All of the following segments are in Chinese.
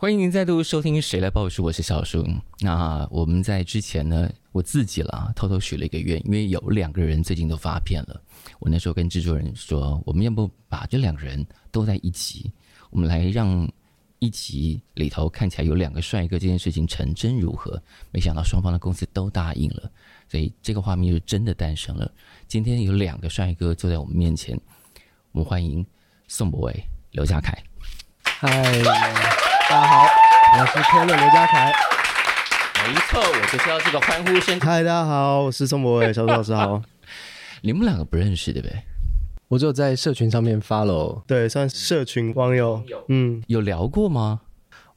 欢迎您再度收听《谁来报树》，我是小树。那我们在之前呢，我自己了偷偷许了一个愿，因为有两个人最近都发片了。我那时候跟制作人说，我们要不把这两个人都在一起，我们来让。一集里头看起来有两个帅哥，这件事情成真如何？没想到双方的公司都答应了，所以这个画面就真的诞生了。今天有两个帅哥坐在我们面前，我们欢迎宋博伟、刘家凯。嗨，大家好，我是 Taylor 刘家凯。没错，我就是要这个欢呼声。嗨，大家好，我是宋博伟，小朱老师好。你们两个不认识对不对？我只有在社群上面 follow，对，算社群网友。嗯，有聊过吗？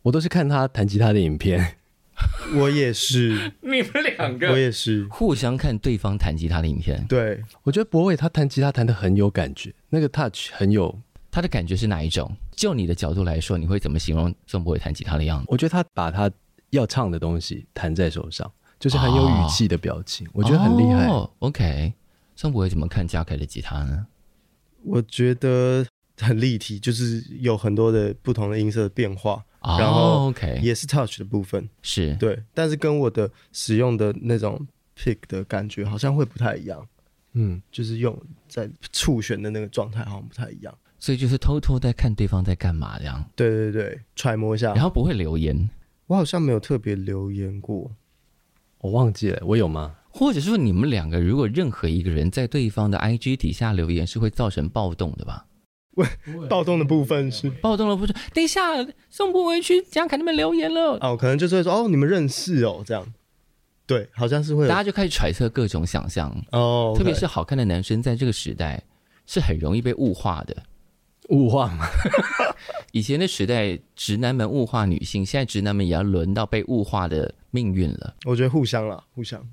我都是看他弹吉他的影片。我也是，你们两个，我也是互相看对方弹吉他的影片。对，我觉得博伟他弹吉他弹的很有感觉，那个 touch 很有。他的感觉是哪一种？就你的角度来说，你会怎么形容？宋博伟弹吉他的样子？我觉得他把他要唱的东西弹在手上，就是很有语气的表情，哦、我觉得很厉害。哦、OK，宋博伟怎么看嘉凯的吉他呢？我觉得很立体，就是有很多的不同的音色的变化，oh, 然后 OK 也是 touch 的部分，是。对，但是跟我的使用的那种 pick 的感觉好像会不太一样，嗯，就是用在触弦的那个状态好像不太一样，所以就是偷偷在看对方在干嘛这样，对对对，揣摩一下，然后不会留言，我好像没有特别留言过，我忘记了，我有吗？或者说，你们两个如果任何一个人在对方的 IG 底下留言，是会造成暴动的吧？喂，暴动的部分是暴动的部分。等一下，宋柏纬去家凯那边留言了。哦，可能就是会说，哦，你们认识哦，这样。对，好像是会。大家就开始揣测各种想象哦，特别是好看的男生，在这个时代是很容易被物化的。物化嘛，以前的时代，直男们物化女性，现在直男们也要轮到被物化的命运了。我觉得互相了，互相。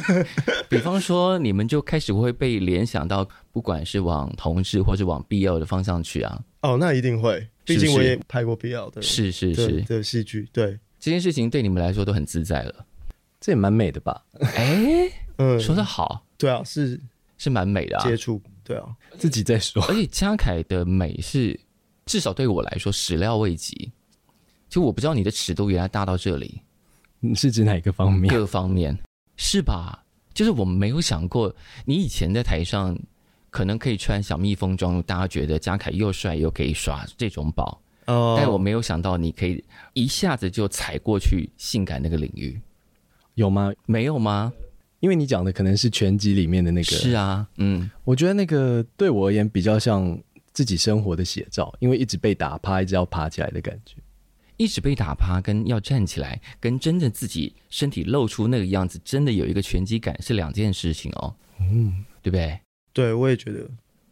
比方说，你们就开始会被联想到，不管是往同志或者往 BL 的方向去啊。哦，那一定会，毕竟我也拍过 BL 的，是是是的戏剧。对，这件事情对你们来说都很自在了，这也蛮美的吧？哎，嗯，说的好，对啊，是是蛮美的啊，接触。对啊，自己在说。而且嘉凯的美是，至少对我来说始料未及。就我不知道你的尺度原来大到这里。你是指哪一个方面？各方面是吧？就是我们没有想过，你以前在台上可能可以穿小蜜蜂装，大家觉得嘉凯又帅又可以耍这种宝。哦。但我没有想到你可以一下子就踩过去性感那个领域，有吗？没有吗？因为你讲的可能是拳击里面的那个，是啊，嗯，我觉得那个对我而言比较像自己生活的写照，因为一直被打趴，一直要爬起来的感觉，一直被打趴跟要站起来，跟真正自己身体露出那个样子，真的有一个拳击感是两件事情哦，嗯，对不对？对，我也觉得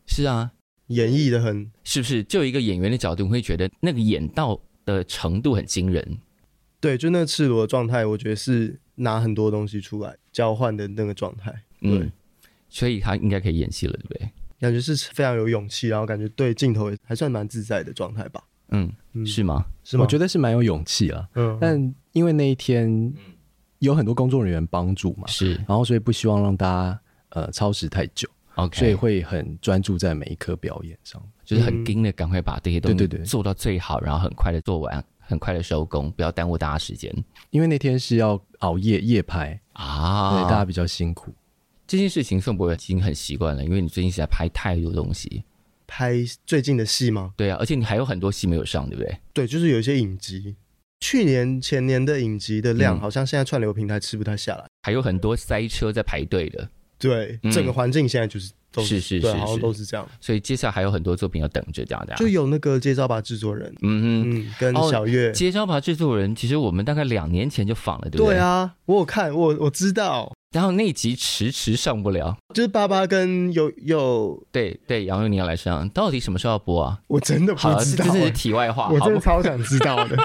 是啊，演绎的很，是不是？就一个演员的角度，你会觉得那个演到的程度很惊人，对，就那个赤裸的状态，我觉得是。拿很多东西出来交换的那个状态，对、嗯，所以他应该可以演戏了，对不对？感觉是非常有勇气，然后感觉对镜头也还算蛮自在的状态吧。嗯，是吗？是吗？我觉得是蛮有勇气了。嗯，但因为那一天有很多工作人员帮助嘛，是，然后所以不希望让大家呃超时太久，OK，所以会很专注在每一颗表演上，就是很盯的赶快把这些东西做到最好，然后很快的做完。很快的收工，不要耽误大家时间。因为那天是要熬夜夜拍啊，对，大家比较辛苦。这件事情宋博已经很习惯了，因为你最近是在拍太多东西，拍最近的戏吗？对啊，而且你还有很多戏没有上，对不对？对，就是有一些影集，去年前年的影集的量，好像现在串流平台吃不太下来，嗯、还有很多塞车在排队的。对，整个环境现在就是。是是是，好像都是这样，所以接下来还有很多作品要等着大家。就有那个接招吧制作人，嗯嗯，跟小月。接招吧制作人，其实我们大概两年前就访了，对不对？对啊，我有看，我我知道。然后那集迟迟上不了，就是爸爸跟有有对对杨佑宁要来上，到底什么时候要播啊？我真的不知道，这是题外话，我真的超想知道的。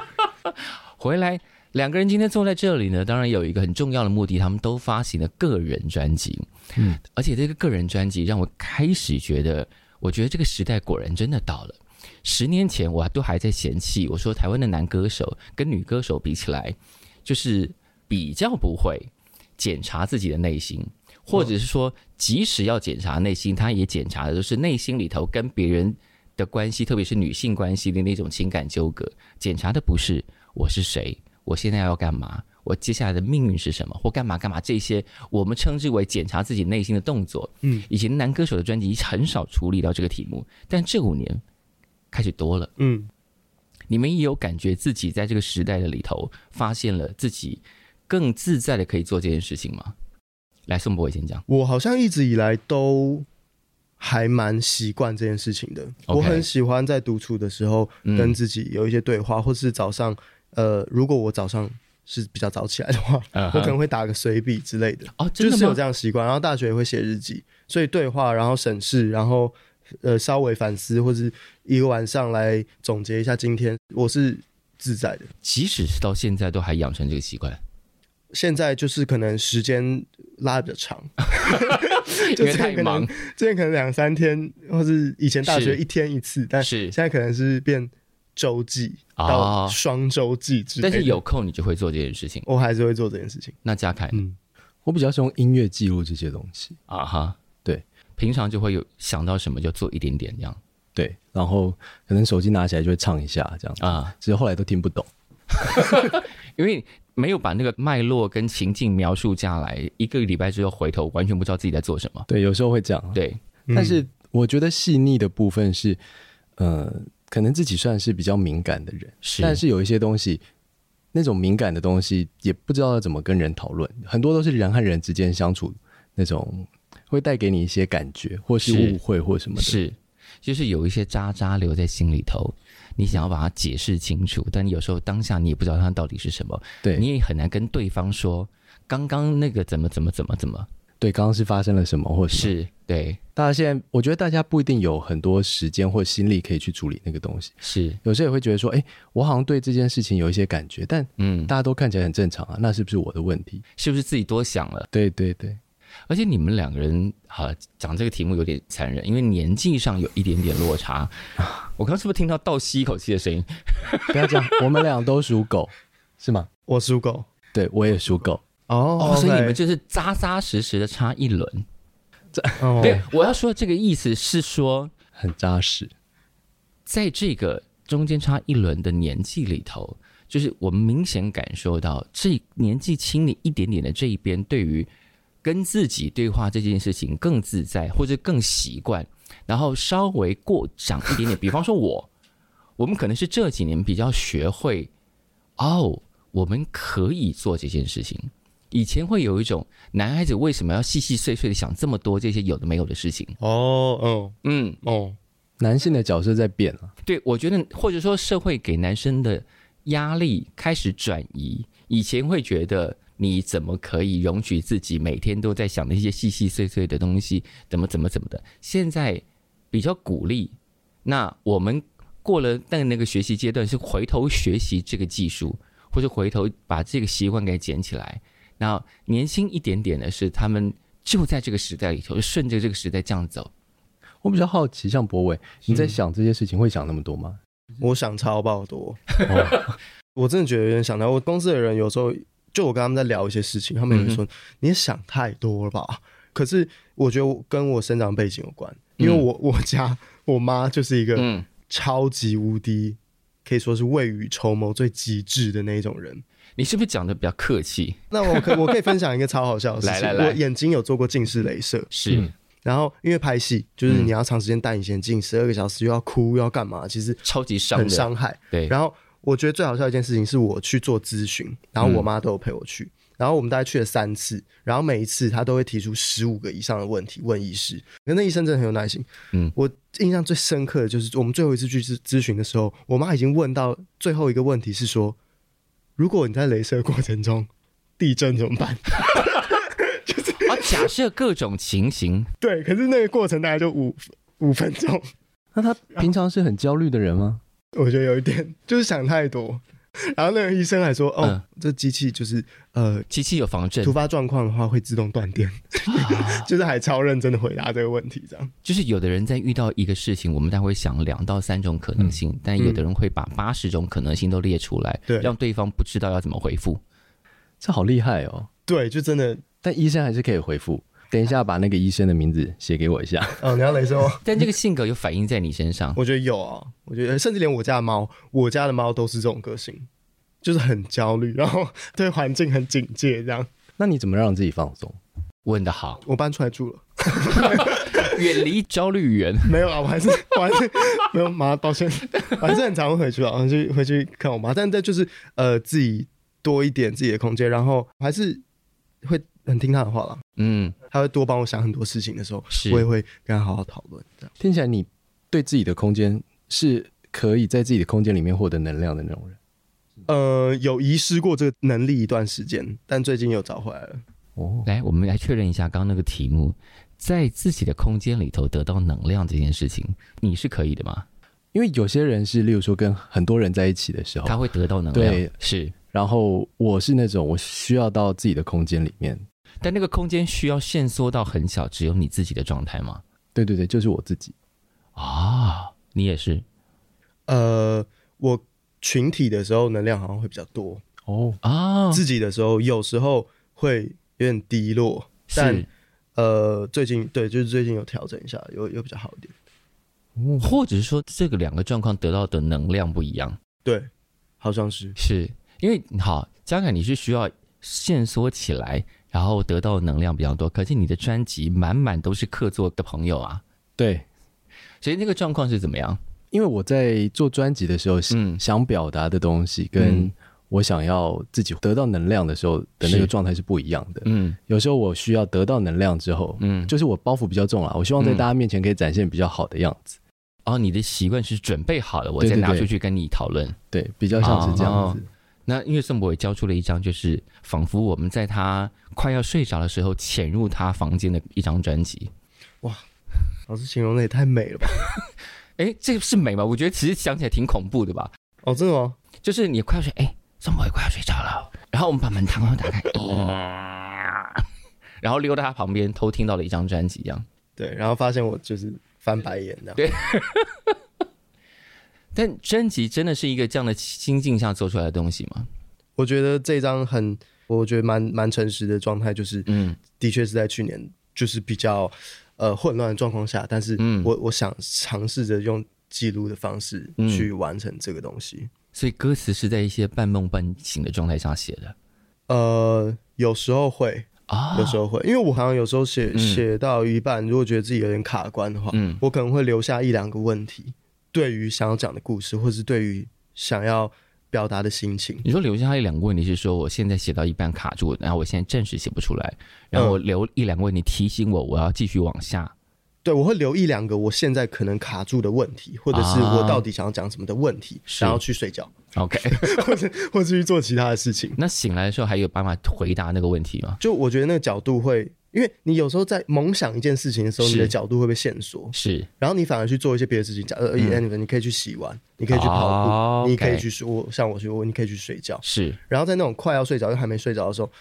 回来。两个人今天坐在这里呢，当然有一个很重要的目的，他们都发行了个人专辑。嗯，而且这个个人专辑让我开始觉得，我觉得这个时代果然真的到了。十年前我都还在嫌弃，我说台湾的男歌手跟女歌手比起来，就是比较不会检查自己的内心，或者是说，即使要检查内心，他也检查的都是内心里头跟别人的关系，特别是女性关系的那种情感纠葛。检查的不是我是谁，我现在要干嘛，我接下来的命运是什么，或干嘛干嘛这些，我们称之为检查自己内心的动作。嗯，以前男歌手的专辑很少处理到这个题目，但这五年开始多了。嗯，你们也有感觉自己在这个时代的里头，发现了自己更自在的可以做这件事情吗？来，宋博伟先讲。我好像一直以来都还蛮习惯这件事情的。我很喜欢在独处的时候跟自己有一些对话，嗯、或是早上，呃，如果我早上是比较早起来的话，uh huh. 我可能会打个随笔之类的。哦？就是有这样习惯。然后大学也会写日记，所以对话，然后审视，然后呃稍微反思，或是一个晚上来总结一下今天，我是自在的。即使是到现在都还养成这个习惯。现在就是可能时间拉得比较长，因为太忙。之前可能两三天，或是以前大学一天一次，是但是现在可能是变周记到双周记之类的。但是有空你就会做这件事情，我还是会做这件事情。那嘉凯，嗯，我比较喜欢用音乐记录这些东西啊哈。对，平常就会有想到什么就做一点点这样。对，然后可能手机拿起来就会唱一下这样啊，只是后来都听不懂，因为。没有把那个脉络跟情境描述下来，一个礼拜之后回头，完全不知道自己在做什么。对，有时候会这样。对，但是我觉得细腻的部分是，呃，可能自己算是比较敏感的人，是。但是有一些东西，那种敏感的东西，也不知道要怎么跟人讨论。很多都是人和人之间相处那种，会带给你一些感觉，或是误会或什么的。是，是，就是有一些渣渣留在心里头。你想要把它解释清楚，但有时候当下你也不知道它到底是什么，对，你也很难跟对方说刚刚那个怎么怎么怎么怎么，对，刚刚是发生了什么，或是对。大家现在，我觉得大家不一定有很多时间或心力可以去处理那个东西，是有时候也会觉得说，哎，我好像对这件事情有一些感觉，但嗯，大家都看起来很正常啊，那是不是我的问题？是不是自己多想了？对对对。而且你们两个人，好讲这个题目有点残忍，因为年纪上有一点点落差。我刚刚是不是听到倒吸一口气的声音？不要讲，我们俩都属狗，是吗？我属狗，对，我也属狗。哦，哦，所以你们就是扎扎实实的差一轮。这，对，我要说这个意思是说很扎实，在这个中间差一轮的年纪里头，就是我们明显感受到这年纪轻你一点点的这一边，对于。跟自己对话这件事情更自在，或者更习惯，然后稍微过长一点点。比方说我，我们可能是这几年比较学会，哦，我们可以做这件事情。以前会有一种男孩子为什么要细细碎碎的想这么多这些有的没有的事情？哦，哦，嗯，哦，男性的角色在变了。对，我觉得或者说社会给男生的压力开始转移。以前会觉得。你怎么可以容许自己每天都在想那些细细碎碎的东西？怎么怎么怎么的？现在比较鼓励。那我们过了那那个学习阶段，是回头学习这个技术，或者回头把这个习惯给捡起来。那年轻一点点的是，他们就在这个时代里头，顺着这个时代这样走。我比较好奇，像博伟，你在想这些事情会想那么多吗？我想超爆多。哦、我真的觉得有点想到，我公司的人有时候。就我跟他们在聊一些事情，他们有人说、嗯、你也想太多了吧？可是我觉得跟我生长背景有关，因为我我家我妈就是一个超级无敌，可以说是未雨绸缪最极致的那一种人。你是不是讲的比较客气？那我可我可以分享一个超好笑的事情。来来来，我眼睛有做过近视雷射，是。嗯、然后因为拍戏，就是你要长时间戴隐形眼镜，十二个小时又要哭又要干嘛，其实超级伤，很伤害。对，然后。我觉得最好笑的一件事情是我去做咨询，然后我妈都有陪我去，嗯、然后我们大概去了三次，然后每一次她都会提出十五个以上的问题问医师，那医生真的很有耐心。嗯，我印象最深刻的就是我们最后一次去咨咨询的时候，我妈已经问到最后一个问题是说，如果你在镭射过程中地震怎么办？就是啊，假设各种情形，对，可是那个过程大概就五五分钟。那他平常是很焦虑的人吗？我觉得有一点就是想太多，然后那个医生还说：“哦，嗯、这机器就是呃，机器有防震，突发状况的话会自动断电。啊” 就是还超认真的回答这个问题，这样。就是有的人在遇到一个事情，我们大概会想两到三种可能性，嗯、但有的人会把八十种可能性都列出来，对、嗯，让对方不知道要怎么回复。这好厉害哦！对，就真的，但医生还是可以回复。等一下，把那个医生的名字写给我一下。哦，你要雷说，但这个性格有反映在你身上？我觉得有啊，我觉得甚至连我家的猫，我家的猫都是这种个性，就是很焦虑，然后对环境很警戒，这样。那你怎么让自己放松？问的好，我搬出来住了，远离焦虑源。没有啊，我还是我还是没有妈，抱歉，我还是很常会回去啊，回去回去看我妈，但这就是呃自己多一点自己的空间，然后还是会。很听他的话了，嗯，他会多帮我想很多事情的时候，是我也会跟他好好讨论。这样听起来，你对自己的空间是可以在自己的空间里面获得能量的那种人。呃，有遗失过这个能力一段时间，但最近又找回来了。哦，来，我们来确认一下刚刚那个题目，在自己的空间里头得到能量这件事情，你是可以的吗？因为有些人是，例如说跟很多人在一起的时候，他会得到能量，对，是。然后我是那种我需要到自己的空间里面。但那个空间需要限缩到很小，只有你自己的状态吗？对对对，就是我自己啊，你也是。呃，我群体的时候能量好像会比较多哦啊，自己的时候有时候会有点低落，但呃，最近对，就是最近有调整一下，有有比较好一点。嗯，或者是说这个两个状况得到的能量不一样？对，好像是，是因为好，嘉凯你是需要限缩起来。然后得到的能量比较多，可是你的专辑满满都是客座的朋友啊。对，所以那个状况是怎么样？因为我在做专辑的时候，嗯，想表达的东西跟我想要自己得到能量的时候的那个状态是不一样的。嗯，有时候我需要得到能量之后，嗯，就是我包袱比较重啊，我希望在大家面前可以展现比较好的样子。哦，你的习惯是准备好了，我再拿出去跟你讨论。对，比较像是这样子。那因为宋博伟交出了一张，就是仿佛我们在他快要睡着的时候潜入他房间的一张专辑。哇，老师形容的也太美了吧？哎，这个是美吗？我觉得其实想起来挺恐怖的吧。哦，真的吗？就是你快要睡，哎，宋博伟快要睡着了，然后我们把门堂打开，嗯、然后溜到他旁边偷听到了一张专辑，一样。对，然后发现我就是翻白眼的。对。但专辑真的是一个这样的心境下做出来的东西吗？我觉得这张很，我觉得蛮蛮诚实的状态，就是，嗯，的确是在去年就是比较呃混乱的状况下，但是我我想尝试着用记录的方式去完成这个东西。嗯，所以歌词是在一些半梦半醒的状态下写的。呃，有时候会啊，有时候会，因为我好像有时候写写到一半，如果觉得自己有点卡关的话，嗯，我可能会留下一两个问题。对于想要讲的故事，或是对于想要表达的心情，你说留下一两个问题是说，我现在写到一半卡住，然后我现在暂时写不出来，然后我留一两个问题提醒我，我要继续往下。对，我会留一两个我现在可能卡住的问题，或者是我到底想要讲什么的问题，然后去睡觉。OK，或者或者去做其他的事情。那醒来的时候还有办法回答那个问题吗？就我觉得那个角度会。因为你有时候在猛想一件事情的时候，你的角度会被限缩，是，然后你反而去做一些别的事情，假如 anyway 你可以去洗碗，你可以去跑步，你可以去说，像我说，你可以去睡觉，是。然后在那种快要睡着又还没睡着的时候，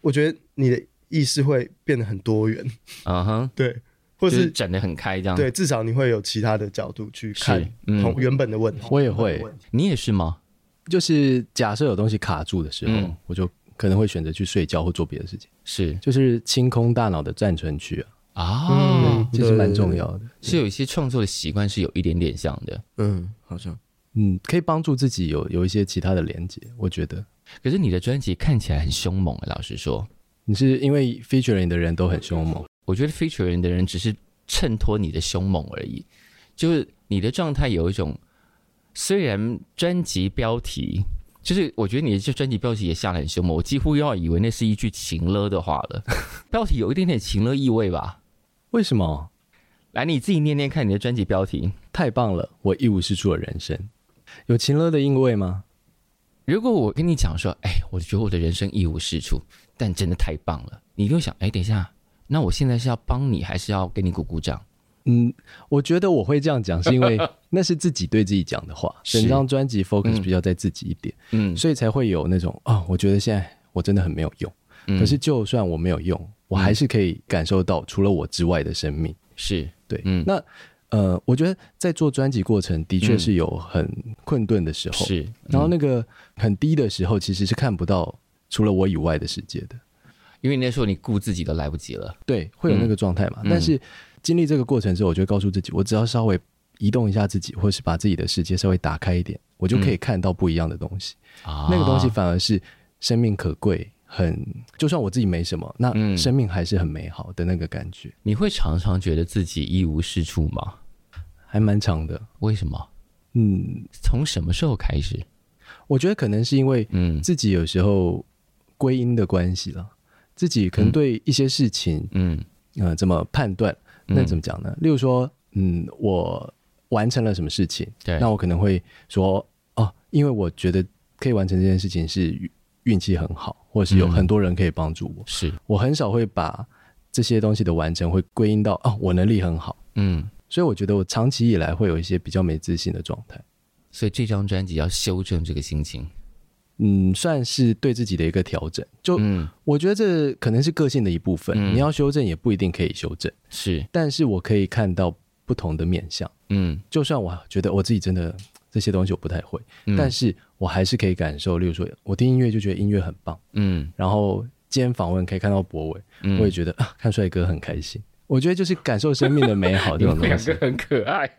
我觉得你的意识会变得很多元，嗯哼，对，或是展得很开这样，对，至少你会有其他的角度去看同原本的问题。我也会，你也是吗？就是假设有东西卡住的时候，我就。可能会选择去睡觉或做别的事情，是。就是清空大脑的暂存区啊。啊，嗯，这是蛮重要的。是有一些创作的习惯是有一点点像的，嗯，好像，嗯，可以帮助自己有有一些其他的连接，我觉得。可是你的专辑看起来很凶猛，老实说，你是因为 featuring 的人都很凶猛？我觉得 featuring 的人只是衬托你的凶猛而已，就是你的状态有一种，虽然专辑标题。就是我觉得你的这专辑标题也下得很凶猛，我几乎要以为那是一句情勒的话了。标题有一点点情勒意味吧？为什么？来，你自己念念看你的专辑标题。太棒了，我一无是处的人生，有情勒的意味吗？如果我跟你讲说，哎，我觉得我的人生一无是处，但真的太棒了，你就想，哎，等一下，那我现在是要帮你，还是要给你鼓鼓掌？嗯，我觉得我会这样讲，是因为 那是自己对自己讲的话。整张专辑 focus 比较在自己一点，嗯，所以才会有那种啊、哦，我觉得现在我真的很没有用。嗯、可是就算我没有用，我还是可以感受到除了我之外的生命。是对，嗯，那呃，我觉得在做专辑过程的确是有很困顿的时候，是、嗯，然后那个很低的时候，其实是看不到除了我以外的世界的，因为那时候你顾自己都来不及了，对，会有那个状态嘛。嗯、但是经历这个过程之后，我就会告诉自己，我只要稍微移动一下自己，或是把自己的世界稍微打开一点，我就可以看到不一样的东西。那个东西反而是生命可贵。很，就算我自己没什么，那生命还是很美好的那个感觉。嗯，你会常常觉得自己一无是处吗？还蛮长的。为什么？嗯，从什么时候开始？我觉得可能是因为，嗯，自己有时候归因的关系了。嗯，自己可能对一些事情，嗯，呃，怎么判断？那怎么讲呢？嗯，例如说，嗯，我完成了什么事情，对，那我可能会说，哦，因为我觉得可以完成这件事情是运气很好。或者是有很多人可以帮助我，嗯、是。我很少会把这些东西的完成会归因到哦，我能力很好，嗯，所以我觉得我长期以来会有一些比较没自信的状态，所以这张专辑要修正这个心情，嗯，算是对自己的一个调整。就、嗯、我觉得这可能是个性的一部分，嗯、你要修正也不一定可以修正，是，但是我可以看到不同的面相，嗯，就算我觉得我自己真的。这些东西我不太会，嗯、但是我还是可以感受。例如说，我听音乐就觉得音乐很棒，嗯，然后今天访问可以看到博伟，嗯、我也觉得啊，看帅哥很开心。我觉得就是感受生命的美好 这种东西。两个很可爱。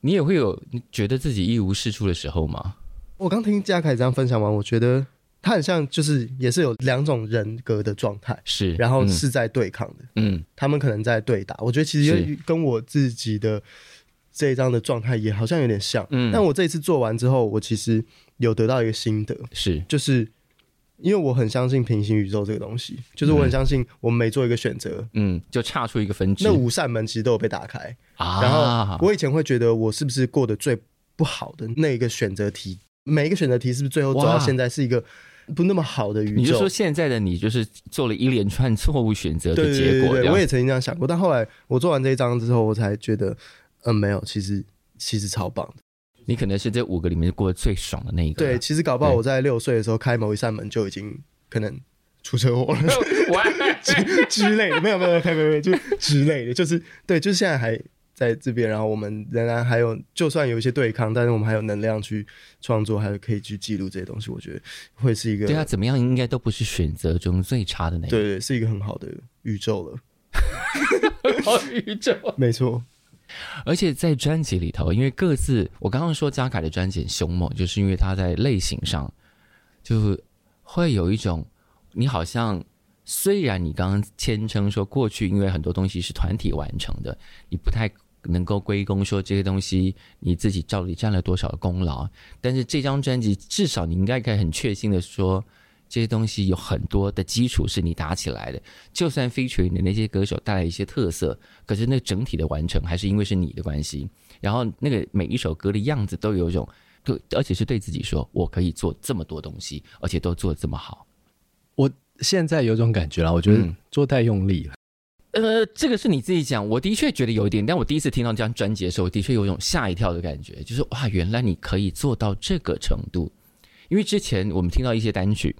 你也会有觉得自己一无是处的时候吗？我刚听嘉凯这样分享完，我觉得他很像，就是也是有两种人格的状态，是，然后是在对抗的，嗯，他们可能在对打。我觉得其实跟我自己的。这一张的状态也好像有点像，嗯，但我这一次做完之后，我其实有得到一个心得，是，就是因为我很相信平行宇宙这个东西，就是我很相信我们每做一个选择，嗯，就差出一个分支，那五扇门其实都有被打开啊。然后我以前会觉得我是不是过得最不好的那一个选择题，每一个选择题是不是最后走到现在是一个不那么好的宇宙？你就说现在的你就是做了一连串错误选择的结果，对对对对，我也曾经这样想过，但后来我做完这一章之后，我才觉得。嗯，没有，其实其实超棒的。你可能是这五个里面过得最爽的那一个。对，其实搞不好我在六岁的时候开某一扇门就已经可能出车祸了，之之类的。没有没有没有没有，就之类的，就是对，就是现在还在这边，然后我们仍然还有，就算有一些对抗，但是我们还有能量去创作，还有可以去记录这些东西。我觉得会是一个。对啊，怎么样应该都不是选择中最差的那个。对对，是一个很好的宇宙了。好宇宙，没错。而且在专辑里头，因为各自我刚刚说嘉凯的专辑很凶猛，就是因为他在类型上就会有一种，你好像虽然你刚刚谦称说过去因为很多东西是团体完成的，你不太能够归功说这些东西你自己到底占了多少功劳，但是这张专辑至少你应该可以很确信的说。这些东西有很多的基础是你打起来的，就算 featuring 的那些歌手带来一些特色，可是那整体的完成还是因为是你的关系。然后那个每一首歌的样子都有一种，对，而且是对自己说，我可以做这么多东西，而且都做得这么好。我现在有种感觉啦，我觉得做太用力了。嗯、呃，这个是你自己讲，我的确觉得有一点。但我第一次听到这张专辑的时候，我的确有一种吓一跳的感觉，就是哇，原来你可以做到这个程度。因为之前我们听到一些单曲。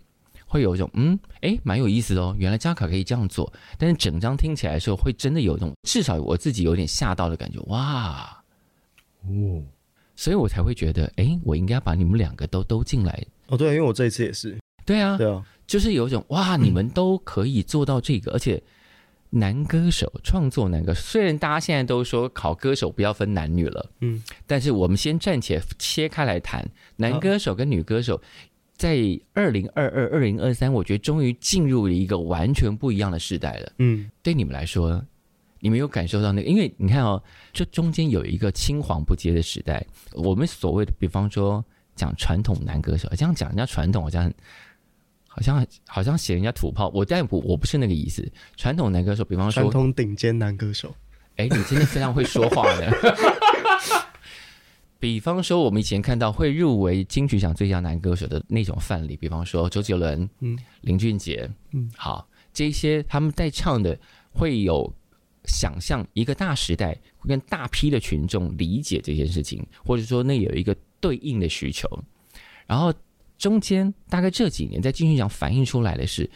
会有一种嗯，诶，蛮有意思的哦。原来嘉卡可以这样做，但是整张听起来的时候，会真的有一种至少我自己有点吓到的感觉。哇，哦，所以我才会觉得，诶，我应该把你们两个都都进来。哦，对，因为我这一次也是。对啊，对啊，就是有一种哇，你们都可以做到这个，嗯、而且男歌手创作男歌手，虽然大家现在都说考歌手不要分男女了，嗯，但是我们先暂且切开来谈男歌手跟女歌手。在二零二二、二零二三，我觉得终于进入了一个完全不一样的时代了。嗯，对你们来说，你们有感受到那个？因为你看哦，这中间有一个青黄不接的时代。我们所谓的，比方说讲传统男歌手，这样讲人家传统，好像好像好像写人家土炮。我但不，我不是那个意思。传统男歌手，比方说传统顶尖男歌手。哎，你真的非常会说话呢。比方说，我们以前看到会入围金曲奖最佳男歌手的那种范例，比方说周杰伦、嗯，林俊杰，嗯，好，这些他们在唱的会有想象一个大时代会跟大批的群众理解这件事情，或者说那有一个对应的需求。然后中间大概这几年在金曲奖反映出来的是，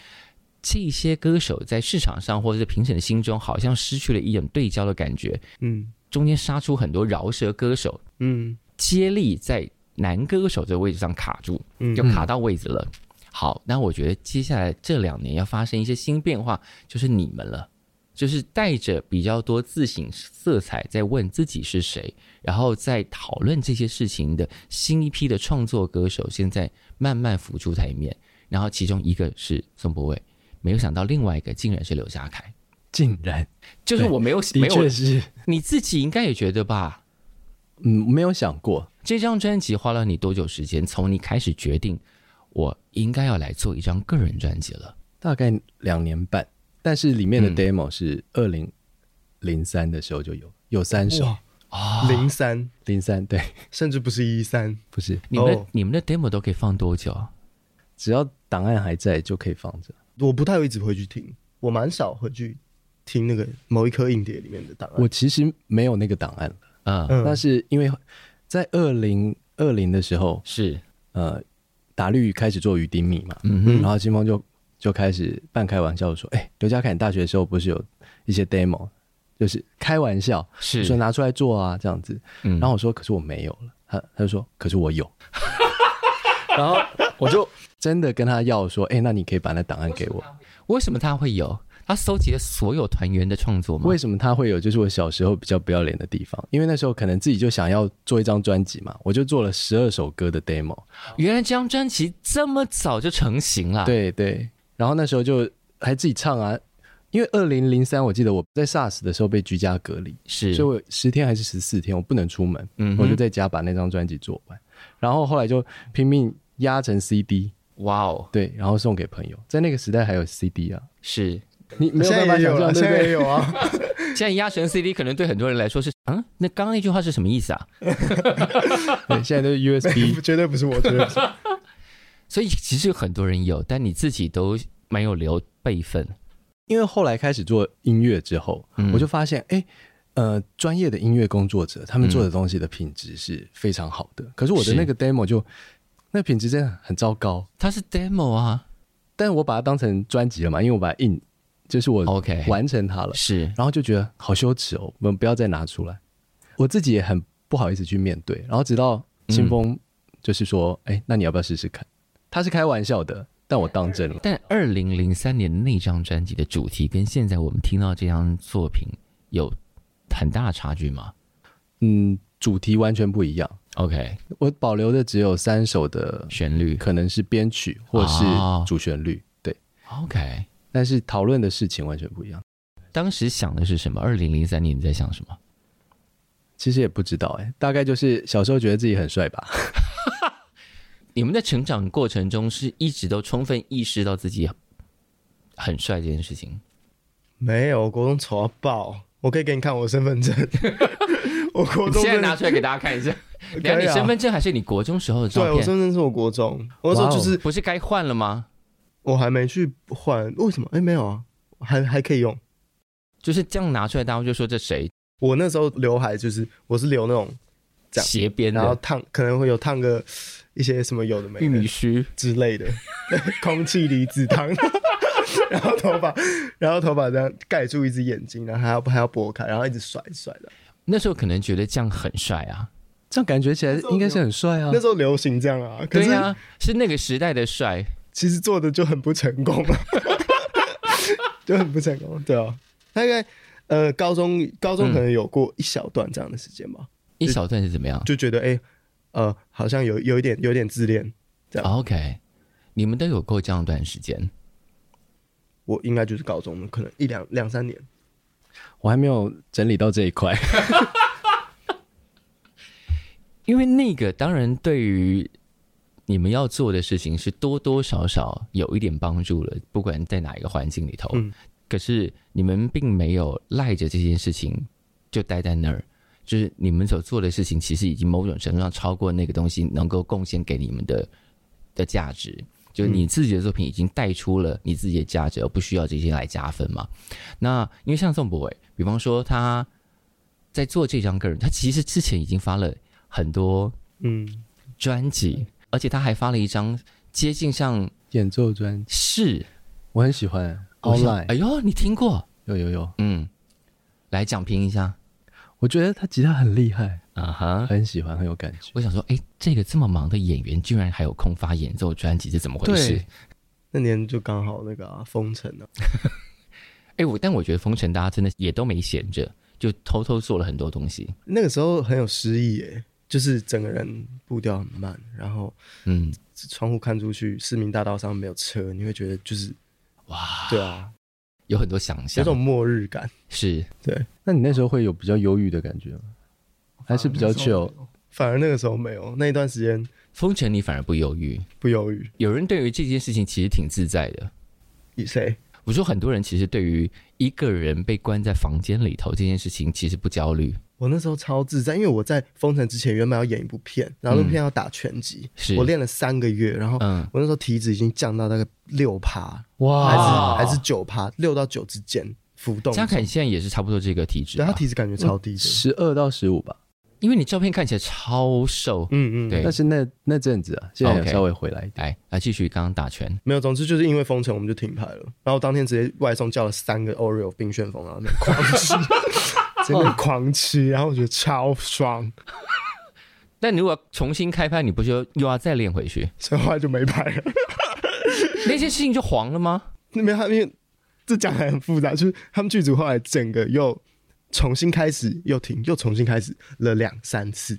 这些歌手在市场上或者是评审的心中好像失去了一种对焦的感觉。嗯，中间杀出很多饶舌歌手，嗯，接力在男歌手这个位置上卡住，嗯就卡到位置了。嗯、好，那我觉得接下来这两年要发生一些新变化，就是你们了。就是带着比较多自省色彩，在问自己是谁，然后在讨论这些事情的新一批的创作歌手，现在慢慢浮出台面。然后其中一个是宋博伟，没有想到另外一个竟然是刘家凯，竟然就是我没有，的确是你自己应该也觉得吧？嗯，没有想过这张专辑花了你多久时间？从你开始决定我应该要来做一张个人专辑了，大概两年半。但是里面的 demo 是二零零三的时候就有，有三首啊，零三零三对，甚至不是一三，不是。你们的你们的 demo 都可以放多久啊？只要档案还在就可以放着。我不太会一直回去听，我蛮少回去听那个某一颗硬碟里面的档案。我其实没有那个档案了，嗯，那是因为在二零二零的时候是呃，达律开始做鱼丁米嘛，嗯哼，然后金峰就。就开始半开玩笑的说：“哎、欸，刘家凯，你大学的时候不是有一些 demo，就是开玩笑，是说拿出来做啊，这样子。嗯、然后我说：可是我没有了。他他就说：可是我有。然后我就真的跟他要说：哎、欸，那你可以把那档案给我。为什么他会有？他搜集了所有团员的创作吗？为什么他会有？就是我小时候比较不要脸的地方，因为那时候可能自己就想要做一张专辑嘛，我就做了十二首歌的 demo。原来这张专辑这么早就成型了。对对。”然后那时候就还自己唱啊，因为二零零三我记得我在 SARS 的时候被居家隔离，是，所以我十天还是十四天我不能出门，嗯，我就在家把那张专辑做完，然后后来就拼命压成 CD，哇哦，对，然后送给朋友，在那个时代还有 CD 啊，是你没有办法想象，现在也有啊，现在压成 CD 可能对很多人来说是，嗯，那刚刚那句话是什么意思啊？对，现在都是 USB，绝对不是我，绝对不是。所以其实有很多人有，但你自己都没有留备份。因为后来开始做音乐之后，嗯、我就发现，哎，呃，专业的音乐工作者他们做的东西的品质是非常好的。嗯、可是我的那个 demo 就，那品质真的很糟糕。它是 demo 啊，但是我把它当成专辑了嘛，因为我把它印，就是我 OK 完成它了。是，然后就觉得好羞耻哦，我们不要再拿出来。我自己也很不好意思去面对。然后直到清风就是说，哎、嗯，那你要不要试试看？他是开玩笑的，但我当真了。但二零零三年那张专辑的主题跟现在我们听到这张作品有很大的差距吗？嗯，主题完全不一样。OK，我保留的只有三首的旋律，可能是编曲或是主旋律。哦、对，OK，但是讨论的事情完全不一样。当时想的是什么？二零零三年你在想什么？其实也不知道哎，大概就是小时候觉得自己很帅吧。你们的成长过程中是一直都充分意识到自己很帅这件事情？没有，国中丑到爆！我可以给你看我的身份证。我国中现在拿出来给大家看一下。你看你身份证还是你国中时候的照片？对，我身份证是我国中，我说就是不是该换了吗？我还没去换，为什么？哎，没有啊，还还可以用。就是这样拿出来，大家就说这谁？我那时候刘海就是我是留那种斜边的，然后烫可能会有烫个。一些什么有的没的玉米须之类的，空气离子烫，然后头发，然后头发这样盖住一只眼睛，然后还要还要拨开，然后一直甩甩的。那时候可能觉得这样很帅啊，这样感觉起来应该是很帅啊。那时候流行这样啊，可是对啊，是那个时代的帅，其实做的就很不成功啊，就很不成功。对啊，大概呃高中高中可能有过一小段这样的时间吧。嗯、一小段是怎么样？就觉得哎。欸呃，好像有有一点有一点自恋，这样。OK，你们都有过这样一段时间？我应该就是高中，可能一两两三年。我还没有整理到这一块，因为那个当然对于你们要做的事情是多多少少有一点帮助了，不管在哪一个环境里头。嗯。可是你们并没有赖着这件事情就待在那儿。就是你们所做的事情，其实已经某种程度上超过那个东西能够贡献给你们的的价值。就你自己的作品已经带出了你自己的价值，而不需要这些来加分嘛。那因为像宋博伟，比方说他在做这张个人，他其实之前已经发了很多嗯专辑，而且他还发了一张接近像演奏专辑，是我很喜欢。Online，哎呦，你听过？有有有，嗯，来讲评一下。我觉得他吉他很厉害啊哈，很喜欢，很有感觉。我想说，哎，这个这么忙的演员，居然还有空发演奏专辑，是怎么回事？那年就刚好那个、啊、封城了。哎，我但我觉得封城大家真的也都没闲着，就偷偷做了很多东西。那个时候很有诗意，哎，就是整个人步调很慢，然后嗯，窗户看出去，市民大道上没有车，你会觉得就是哇，对啊。有很多想象，有种末日感，是对。那你那时候会有比较忧郁的感觉吗？还是比较 chill？反而那个时候没有，那一段时间封城，你反而不忧郁，不忧郁。有人对于这件事情其实挺自在的。以谁？我说很多人其实对于一个人被关在房间里头这件事情，其实不焦虑。我那时候超自在，因为我在封城之前原本要演一部片，然后那部片要打拳击，嗯、我练了三个月，然后我那时候体脂已经降到大概六趴，哇，还是还是九趴，六到九之间浮动。嘉凯现在也是差不多这个体脂，对他体脂感觉超低的，十二到十五吧，因为你照片看起来超瘦，嗯嗯，对。但是那那阵子啊，现在稍微回来一点，来来继续刚刚打拳，没有，总之就是因为封城我们就停牌了，然后当天直接外送叫了三个 Oreo 冰旋风，然后那狂吃。真的狂吃，然后我觉得超爽。但你如果重新开拍，你不就又要再练回去？所以后来就没拍了。那些事情就黄了吗？那边他们这讲还很复杂，就是他们剧组后来整个又重新开始，又停，又重新开始了两三次。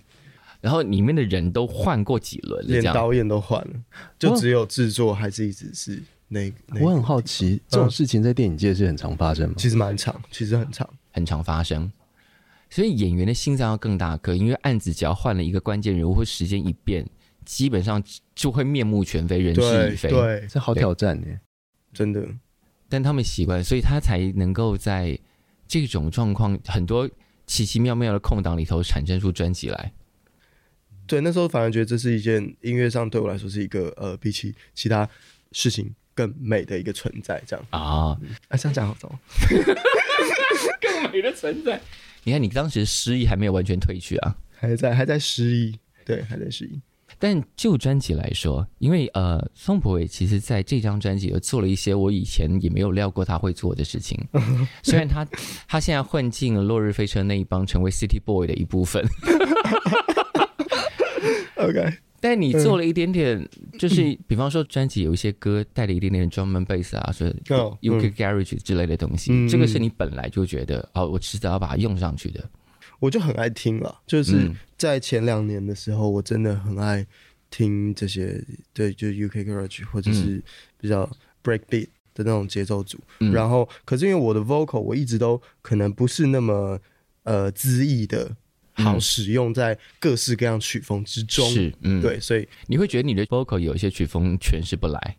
然后里面的人都换过几轮，连导演都换了，就只有制作还是一直是那个。那个、我很好奇，这种事情在电影界是很常发生吗？其实蛮长，其实很长。很常发生，所以演员的心脏要更大颗，因为案子只要换了一个关键人物或时间一变，基本上就会面目全非，人事已非。对，这好挑战呢，真的。但他们习惯，所以他才能够在这种状况很多奇奇妙妙的空档里头产生出专辑来。对，那时候反而觉得这是一件音乐上对我来说是一个呃，比起其他事情更美的一个存在，这样啊。啊，这样讲好糟。更美的存在，你看，你当时失忆还没有完全褪去啊，还在还在失忆，对，还在失忆。但就专辑来说，因为呃，宋博伟其实在这张专辑有做了一些我以前也没有料过他会做的事情。虽然他他现在混进了落日飞车那一帮，成为 City Boy 的一部分。OK。但你做了一点点，嗯、就是比方说专辑有一些歌带了一点点 drum and bass 啊，所以 UK Garage 之类的东西，嗯、这个是你本来就觉得哦，我迟早要把它用上去的。我就很爱听了，就是在前两年的时候，我真的很爱听这些，对，就是 UK Garage 或者是比较 breakbeat 的那种节奏组。嗯、然后，可是因为我的 vocal 我一直都可能不是那么呃恣意的。好使用在各式各样曲风之中，是，嗯，对，所以你会觉得你的 vocal 有一些曲风诠释不来，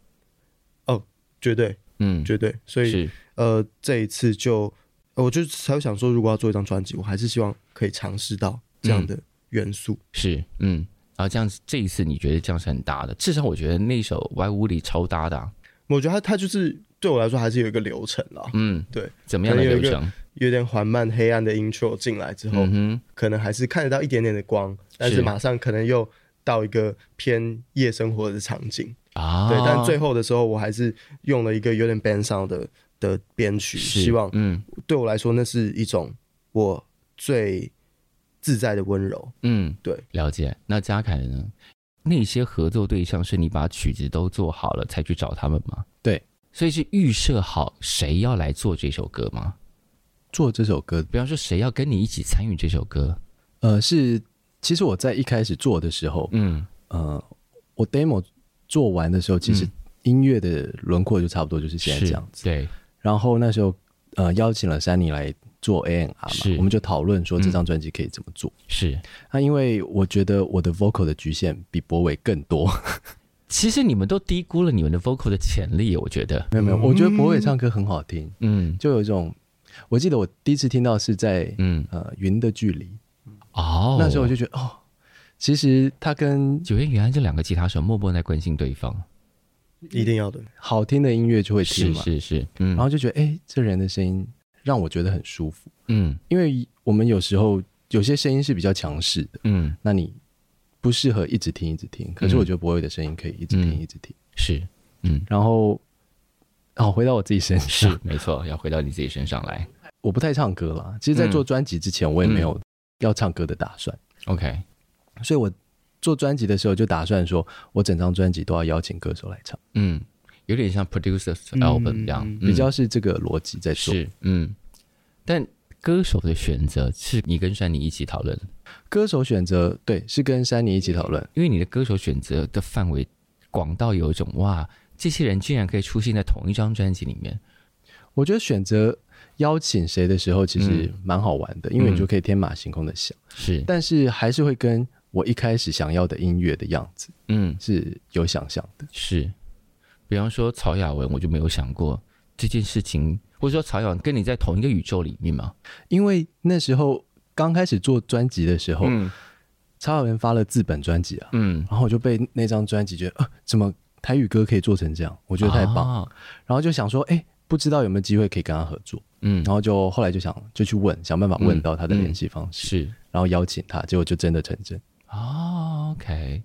哦，绝对，嗯，绝对，所以是。呃，这一次就，我就才会想说，如果要做一张专辑，我还是希望可以尝试到这样的元素，嗯、是，嗯，然后这样子，这一次你觉得这样是很搭的，至少我觉得那首《歪屋里》超搭的，我觉得它它就是对我来说还是有一个流程啦，嗯，对，怎么样的流程？有点缓慢、黑暗的 intro 进来之后，嗯、可能还是看得到一点点的光，但是马上可能又到一个偏夜生活的场景啊。对，但最后的时候，我还是用了一个有点 band sound 的的编曲，希望嗯，对我来说，那是一种我最自在的温柔。嗯，对，了解。那嘉凯呢？那些合作对象是你把曲子都做好了才去找他们吗？对，所以是预设好谁要来做这首歌吗？做这首歌，比方说谁要跟你一起参与这首歌？呃，是其实我在一开始做的时候，嗯呃，我 demo 做完的时候，其实音乐的轮廓就差不多就是现在这样子。对。然后那时候呃邀请了珊妮来做 A N R 嘛，是我们就讨论说这张专辑可以怎么做。是。那因为我觉得我的 vocal 的局限比博伟更多。其实你们都低估了你们的 vocal 的潜力，我觉得。没有没有，我觉得博伟唱歌很好听，嗯，就有一种。我记得我第一次听到是在嗯。呃云的距离。哦，那时候我就觉得哦，其实他跟九月原来这两个吉他手默默在关心对方，一定要的，好听的音乐就会听嘛，是是是，嗯，然后就觉得，哎、欸，这人的声音让我觉得很舒服，嗯，因为我们有时候有些声音是比较强势的，嗯，那你不适合一直听一直听，可是我觉得博伟的声音可以一直听、嗯、一直听，是，嗯，然后，哦，回到我自己身上，是没错，要回到你自己身上来，我不太唱歌啦，其实，在做专辑之前，我也没有要唱歌的打算、嗯、，OK，所以我。做专辑的时候就打算说，我整张专辑都要邀请歌手来唱，嗯，有点像 producers album 一样，嗯、比较是这个逻辑在做，是，嗯。但歌手的选择是你跟珊妮一起讨论，歌手选择对，是跟珊妮一起讨论，因为你的歌手选择的范围广到有一种哇，这些人竟然可以出现在同一张专辑里面。我觉得选择邀请谁的时候，其实蛮好玩的，嗯、因为你就可以天马行空的想，是，但是还是会跟。我一开始想要的音乐的样子，嗯，是有想象的。是，比方说曹雅文，我就没有想过这件事情，或者说曹雅文跟你在同一个宇宙里面吗？因为那时候刚开始做专辑的时候，嗯，曹雅文发了自本专辑啊，嗯，然后我就被那张专辑觉得，啊，怎么台语歌可以做成这样？我觉得太棒，啊，然后就想说，哎，欸，不知道有没有机会可以跟他合作，嗯，然后就后来就想就去问，想办法问到他的联系方式，嗯，是，然后邀请他，结果就真的成真。哦、oh，OK，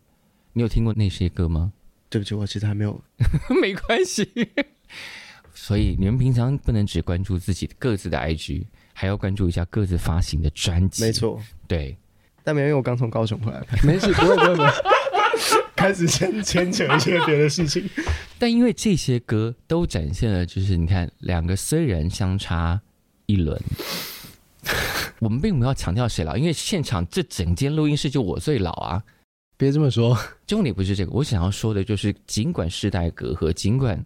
你有听过那些歌吗？对不起，我其实还没有。没关系。所以你们平常不能只关注自己各自的 IG，还要关注一下各自发行的专辑。没错，对。但没有，因为我刚从高雄回来。没事，不会，不会，不会。开始牵牵扯一些别的事情。但因为这些歌都展现了，就是你看，两个虽然相差一轮。我们并没有强调谁老，因为现场这整间录音室就我最老啊！别这么说，重点不是这个。我想要说的就是，尽管世代隔阂，尽管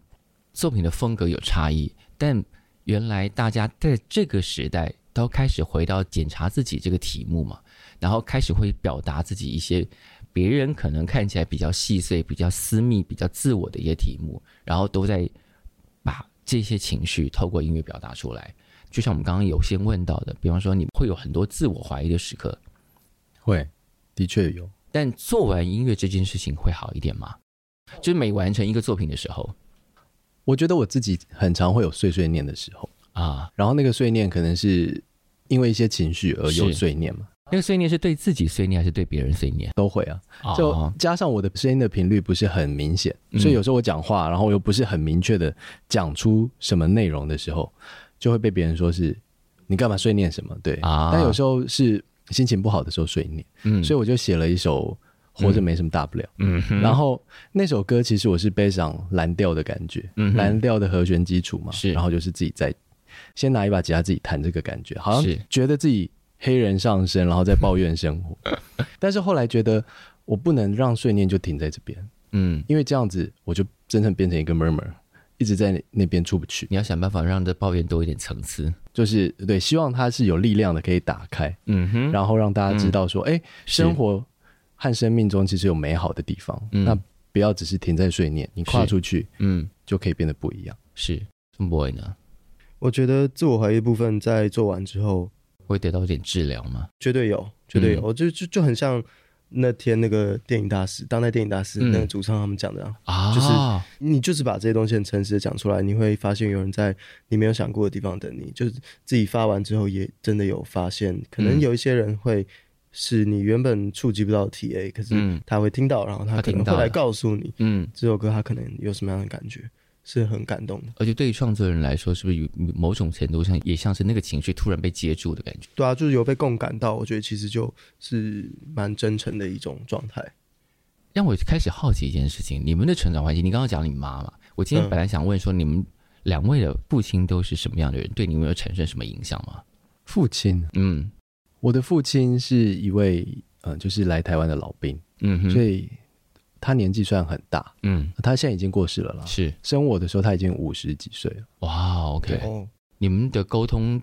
作品的风格有差异，但原来大家在这个时代都开始回到检查自己这个题目嘛，然后开始会表达自己一些别人可能看起来比较细碎、比较私密、比较自我的一些题目，然后都在把这些情绪透过音乐表达出来。就像我们刚刚有先问到的，比方说你会有很多自我怀疑的时刻，会，的确有。但做完音乐这件事情会好一点吗？就是每完成一个作品的时候，我觉得我自己很常会有碎碎念的时候啊。然后那个碎念可能是因为一些情绪而有碎念嘛。那个碎念是对自己碎念还是对别人碎念？都会啊。就加上我的声音的频率不是很明显，哦、所以有时候我讲话，然后又不是很明确的讲出什么内容的时候。就会被别人说是，你干嘛碎念什么？对。啊，但有时候是心情不好的时候碎念，嗯，所以我就写了一首《活着没什么大不了》，嗯，然后那首歌其实我是背上蓝调的感觉，嗯，蓝调的和弦基础嘛，是，然后就是自己在先拿一把吉他自己弹这个感觉，好像觉得自己黑人上身，然后在抱怨生活，但是后来觉得我不能让碎念就停在这边，嗯，因为这样子我就真正变成一个 murmur。一直在那边出不去，你要想办法让这抱怨多一点层次，就是对，希望它是有力量的，可以打开，嗯哼，然后让大家知道说，哎、嗯，生活和生命中其实有美好的地方，那不要只是停在碎念，你跨出去，嗯，就可以变得不一样。是，boy 呢？我觉得自我怀疑部分在做完之后会得到一点治疗吗？绝对有，绝对有，嗯、就就就很像。那天那个电影大师，当代电影大师那个主唱他们讲的啊，就是你就是把这些东西很诚实的讲出来，你会发现有人在你没有想过的地方等你。就是自己发完之后，也真的有发现，可能有一些人会是你原本触及不到的 TA，可是他会听到，然后他可能会来告诉你，嗯，这首歌他可能有什么样的感觉。是很感动的，而且对于创作人来说，是不是有某种程度上也像是那个情绪突然被接住的感觉？对啊，就是有被共感到，我觉得其实就是蛮真诚的一种状态。让我开始好奇一件事情：你们的成长环境，你刚刚讲你妈妈，我今天本来想问说，你们两位的父亲都是什么样的人？对你们有产生什么影响吗？父亲，嗯，我的父亲是一位，嗯，就是来台湾的老兵，嗯哼，所以。他年纪虽然很大，嗯，他现在已经过世了啦。是。生我的时候他已经五十几岁了。哇，OK，哦，你们的沟通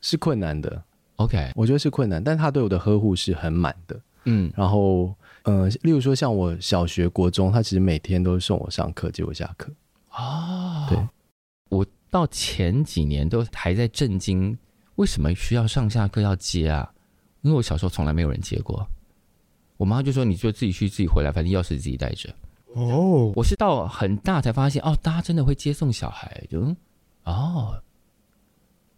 是困难的，OK，我觉得是困难，但他对我的呵护是很满的，嗯，然后，呃，例如说像我小学、国中，他其实每天都送我上课、接我下课。啊，对，我到前几年都还在震惊，为什么需要上下课要接啊？因为我小时候从来没有人接过。我妈就说：“你就自己去，自己回来，反正钥匙自己带着。”哦，我是到很大才发现，哦，大家真的会接送小孩，就哦，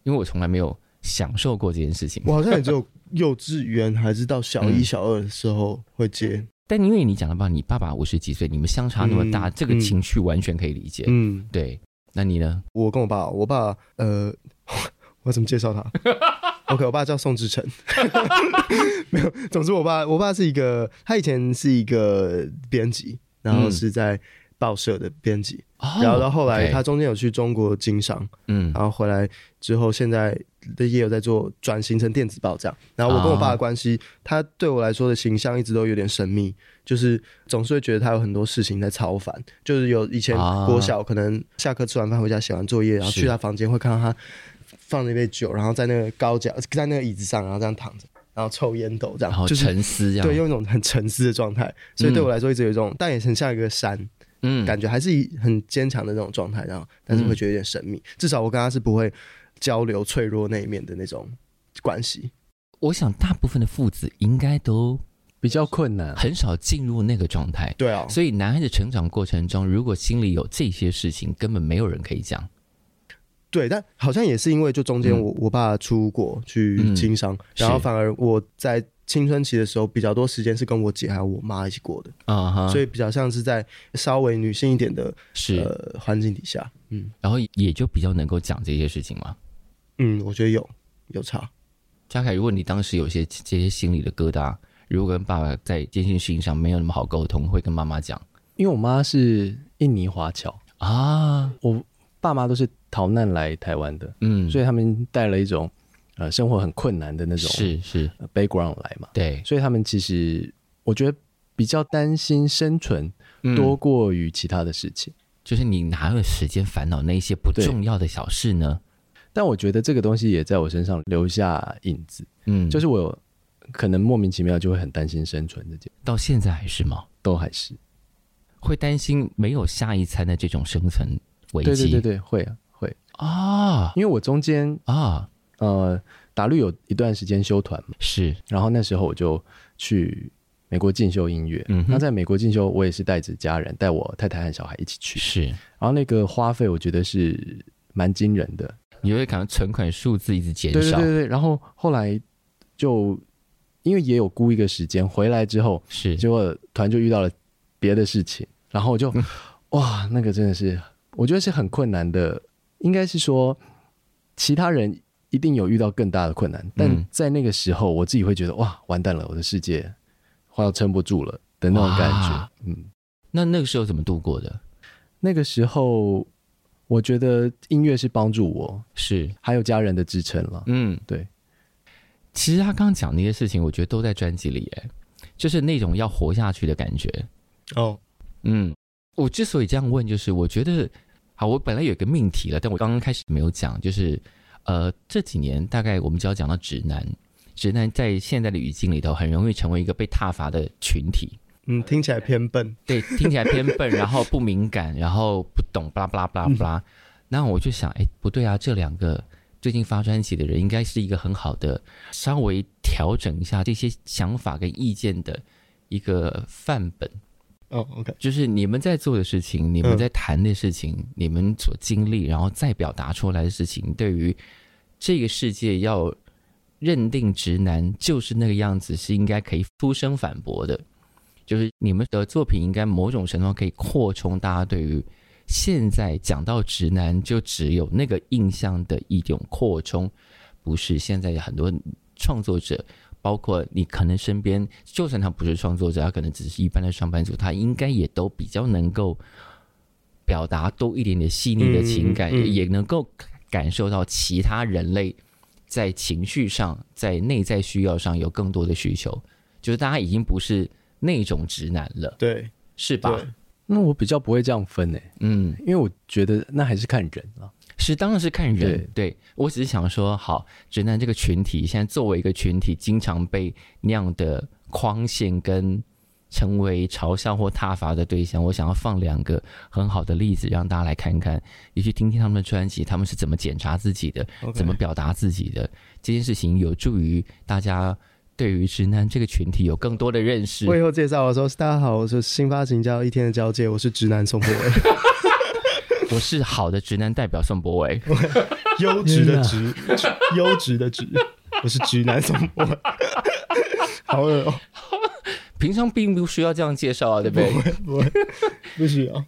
因为我从来没有享受过这件事情。我好像也只有幼稚园还是到小一、小二的时候会接。嗯、但因为你讲的吧，你爸爸五十几岁，你们相差那么大，嗯、这个情绪完全可以理解。嗯，对。那你呢？我跟我爸，我爸呃，我怎么介绍他？OK，我爸叫宋志成。没有，总之我爸，我爸是一个，他以前是一个编辑。然后是在报社的编辑，嗯、然后到后来他中间有去中国经商，嗯，然后回来之后现在的也有在做转型成电子报这样。然后我跟我爸的关系，哦、他对我来说的形象一直都有点神秘，就是总是会觉得他有很多事情在操烦。就是有以前国小可能下课吃完饭回家写完作业，然后去他房间会看到他放那杯酒，然后在那个高脚在那个椅子上，然后这样躺着。然后抽烟斗这样，然后沉思这样，对，用一种很沉思的状态，所以对我来说一直有一种，嗯、但也很像一个山，嗯，感觉还是很坚强的那种状态，然后但是会觉得有点神秘。嗯、至少我跟他是不会交流脆弱那一面的那种关系。我想大部分的父子应该都比较困难，很少进入那个状态。对啊，所以男孩子成长过程中，如果心里有这些事情，根本没有人可以讲。对，但好像也是因为就中间我、嗯、我爸出国去经商，嗯、然后反而我在青春期的时候比较多时间是跟我姐还有我妈一起过的啊，哈所以比较像是在稍微女性一点的是呃环境底下，嗯，然后也就比较能够讲这些事情嘛。嗯，我觉得有有差。嘉凯，如果你当时有些这些心里的疙瘩，如果跟爸爸在这件事情上没有那么好沟通，会跟妈妈讲，因为我妈是印尼华侨啊，我。爸妈都是逃难来台湾的，嗯，所以他们带了一种呃生活很困难的那种是是。background 来嘛，对，所以他们其实我觉得比较担心生存多过于其他的事情，嗯，就是你哪有时间烦恼那些不重要的小事呢？但我觉得这个东西也在我身上留下影子，嗯，就是我可能莫名其妙就会很担心生存这件，到现在还是吗？都还是。会担心没有下一餐的这种生存。对对对对，会啊。会啊，因为我中间啊。呃达律有一段时间休团嘛，是，然后那时候我就去美国进修音乐，嗯，那在美国进修，我也是带着家人，带我太太和小孩一起去，是，然后那个花费我觉得是蛮惊人的，你会看到存款数字一直减少，对对对对，然后后来就因为也有估一个时间回来之后，是，结果团就遇到了别的事情，然后我就、嗯、哇，那个真的是。我觉得是很困难的，应该是说，其他人一定有遇到更大的困难，但在那个时候，我自己会觉得哇，完蛋了，我的世界快要撑不住了的那种感觉。嗯，那那个时候怎么度过的？那个时候，我觉得音乐是帮助我，是还有家人的支撑了。嗯，对。其实他刚刚讲那些事情，我觉得都在专辑里，哎，就是那种要活下去的感觉。哦，嗯，我之所以这样问，就是我觉得。好，我本来有一个命题了，但我刚刚开始没有讲，就是，呃，这几年大概我们就要讲到直男，直男在现在的语境里头很容易成为一个被踏伐的群体。嗯，听起来偏笨。对，听起来偏笨，然后不敏感，然后不懂，巴拉巴拉巴拉巴拉。那我就想，哎，不对啊，这两个最近发专辑的人，应该是一个很好的，稍微调整一下这些想法跟意见的一个范本。哦、oh，OK，就是你们在做的事情，你们在谈的事情，嗯、你们所经历，然后再表达出来的事情，对于这个世界要认定直男就是那个样子，是应该可以出声反驳的。就是你们的作品，应该某种程度可以扩充大家对于现在讲到直男就只有那个印象的一种扩充，不是现在有很多创作者。包括你可能身边，就算他不是创作者，他可能只是一般的上班族，他应该也都比较能够表达多一点点细腻的情感，嗯嗯、也能够感受到其他人类在情绪上、在内在需要上有更多的需求。就是大家已经不是那种直男了，对，是吧？那我比较不会这样分诶，嗯，因为我觉得那还是看人啊。是，当然是看人。对，对，我只是想说，好，直男这个群体现在作为一个群体，经常被那样的框限跟成为嘲笑或挞伐的对象。我想要放两个很好的例子，让大家来看看，也去听听他们的专辑，他们是怎么检查自己的.怎么表达自己的。这件事情有助于大家对于直男这个群体有更多的认识。我以后介绍的时候：“大家好，我是新发行叫一天的交界，我是直男宋柏惟，我是好的直男代表宋博伟，优质的直，优质的直，我是直男宋柏惟，好恶哦。平常并不需要这样介绍啊，对不对？不会，不会，不需要。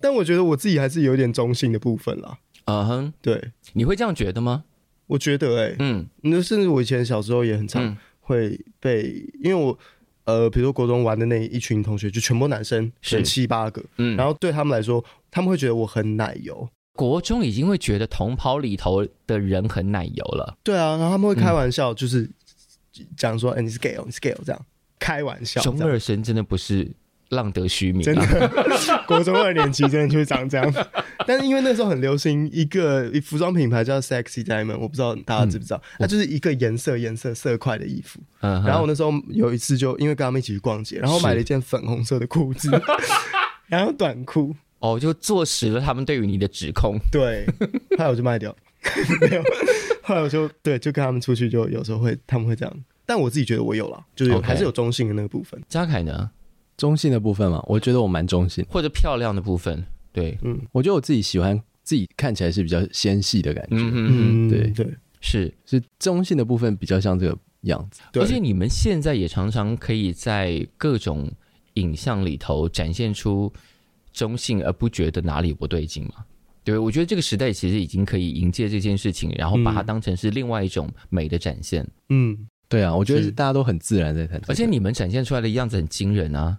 但我觉得我自己还是有点中性的部分啦。嗯哼，对，你会这样觉得吗？我觉得、欸，哎，嗯，那甚至我以前小时候也很常会被，嗯、因为我，呃，比如说国中玩的那一群同学，就全部男生，选七八个，嗯，然后对他们来说，他们会觉得我很奶油。国中已经会觉得同袍里头的人很奶油了。对啊，然后他们会开玩笑，就是讲说，哎、嗯欸，你是 gay 哦，你是 gay 哦，这样开玩笑。中二生真的不是。浪得虚名，真的，国中二年级真的就是长这样。但是因为那时候很流行一个服装品牌叫 Sexy Diamond，我不知道大家知不知道，它就是一个颜色颜色色块的衣服。嗯然后我那时候有一次就因为跟他们一起去逛街，然后买了一件粉红色的裤子，然后短裤。哦，就坐实了他们对于你的指控。对，后来我就卖掉，没有。后来我就对，就跟他们出去，就有时候会他们会这样。但我自己觉得我有了，就是有还是有中性的那个部分。嘉凯呢？中性的部分嘛，我觉得我蛮中性，或者漂亮的部分，对，嗯，我觉得我自己喜欢自己看起来是比较纤细的感觉，嗯。嗯，对。对，是。是中性的部分比较像这个样子，而且你们现在也常常可以在各种影像里头展现出中性，而不觉得哪里不对劲嘛？对，我觉得这个时代其实已经可以迎接这件事情，然后把它当成是另外一种美的展现，嗯，对啊，我觉得大家都很自然在谈，而且你们展现出来的样子很惊人啊。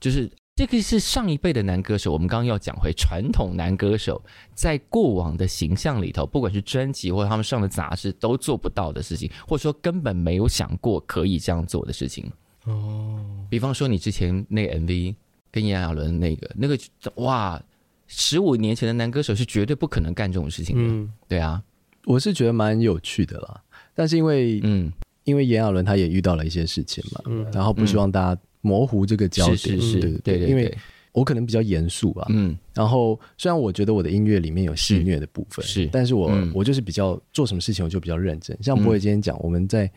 就是这个是上一辈的男歌手，我们刚刚要讲回传统男歌手在过往的形象里头，不管是专辑或者他们上的杂志，都做不到的事情，或者说根本没有想过可以这样做的事情。哦，比方说你之前那个 MV 跟炎亚纶那个那个，哇，十五年前的男歌手是绝对不可能干这种事情的。嗯，对啊，我是觉得蛮有趣的啦，但是因为嗯，因为炎亚纶他也遇到了一些事情嘛，嗯，然后不希望大家。模糊这个焦点，是是是，对对对，因为我可能比较严肃吧，嗯，然后虽然我觉得我的音乐里面有戏谑的部分，是，但是我我就是比较做什么事情我就比较认真，像博伟今天讲，我们在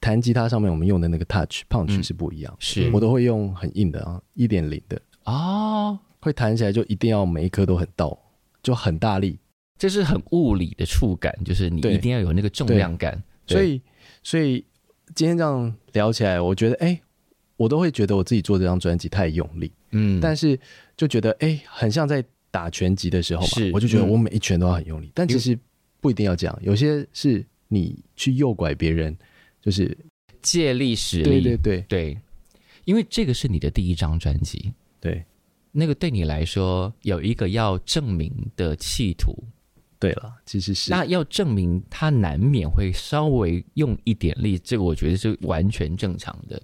弹吉他上面我们用的那个 touch punch 是不一样，是。我都会用很硬的啊，一点零的。啊，会弹起来就一定要每一颗都很到，就很大力，这是很物理的触感，就是你一定要有那个重量感，所以所以今天这样聊起来，我觉得哎。我都会觉得我自己做这张专辑太用力，嗯，但是就觉得哎、欸，很像在打拳击的时候嘛，是。我就觉得我每一拳都要很用力，嗯、但其实不一定要这样，有些是你去诱拐别人，就是借力使力，对对对。对，因为这个是你的第一张专辑，对，那个对你来说有一个要证明的企图，对了，其实是。那要证明他难免会稍微用一点力，这个我觉得是完全正常的。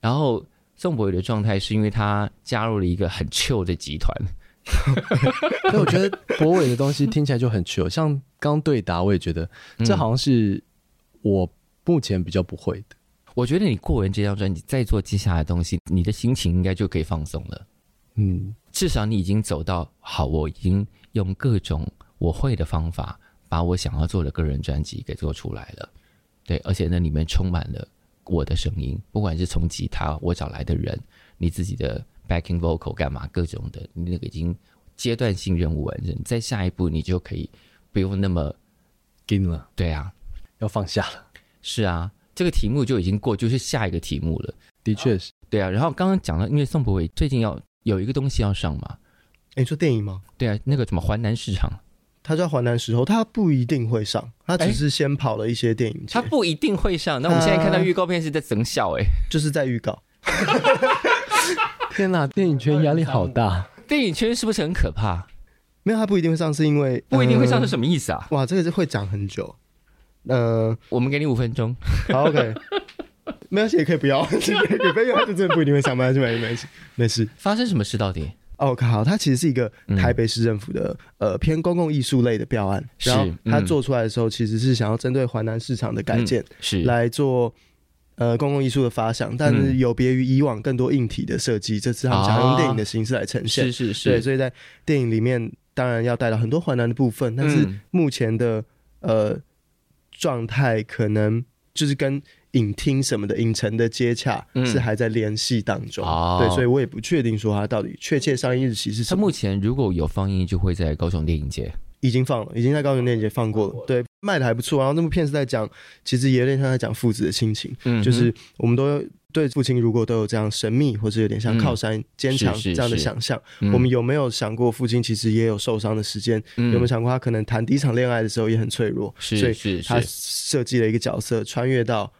然后宋博宇的状态是因为他加入了一个很 chill 的集团，所以我觉得博伟的东西听起来就很 chill。像刚对答，我也觉得这好像是我目前比较不会的。嗯、我觉得你过完这张专辑，再做接下来的东西，你的心情应该就可以放松了。嗯，至少你已经走到好，我已经用各种我会的方法，把我想要做的个人专辑给做出来了。对，而且那里面充满了。我的声音，不管是从吉他，我找来的人，你自己的 backing vocal 干嘛，各种的，你那个已经阶段性任务完成，在下一步你就可以不用那么紧了。对啊，要放下了。是啊，这个题目就已经过，就是下一个题目了。的确是。对啊，然后刚刚讲了，因为宋博伟最近要有一个东西要上嘛，诶，你说电影吗？对啊，那个什么淮南市场。他叫《淮南时候》，他不一定会上，他只是先跑了一些电影节。他不一定会上，那我们现在看到预告片是在增效，哎，就是在预告。天哪，电影圈压力好大，电影圈是不是很可怕？没有，他不一定会上，是因为不一定会上是什么意思啊？哇，这个是会讲很久。呃，我们给你五分钟，好，OK，没关系，也可以不要，可以不要，真的不一定会上班，没没没事，没事。发生什么事到底？哦，好，它其实是一个台北市政府的、嗯、呃偏公共艺术类的标案，然后它做出来的时候，其实是想要针对华南市场的改建，是。来做呃公共艺术的发想，但是有别于以往更多硬体的设计，这次他们想用电影的形式来呈现，是是是，对，所以在电影里面当然要带到很多华南的部分，但是目前的呃状态可能就是跟影厅什么的，影城的接洽是还在联系当中。嗯、对，所以我也不确定说他到底确切上映日期是什么。他目前如果有放映，就会在高雄电影节。已经放了，已经在高雄电影节放过了，对，卖的还不错。然后那部片是在讲，其实也有点像在讲父子的亲情，嗯，就是我们都对父亲如果都有这样神秘或者有点像靠山坚强这样的想象，我们有没有想过父亲其实也有受伤的时间？有没有想过他可能谈第一场恋爱的时候也很脆弱？所以他设计了一个角色，穿越到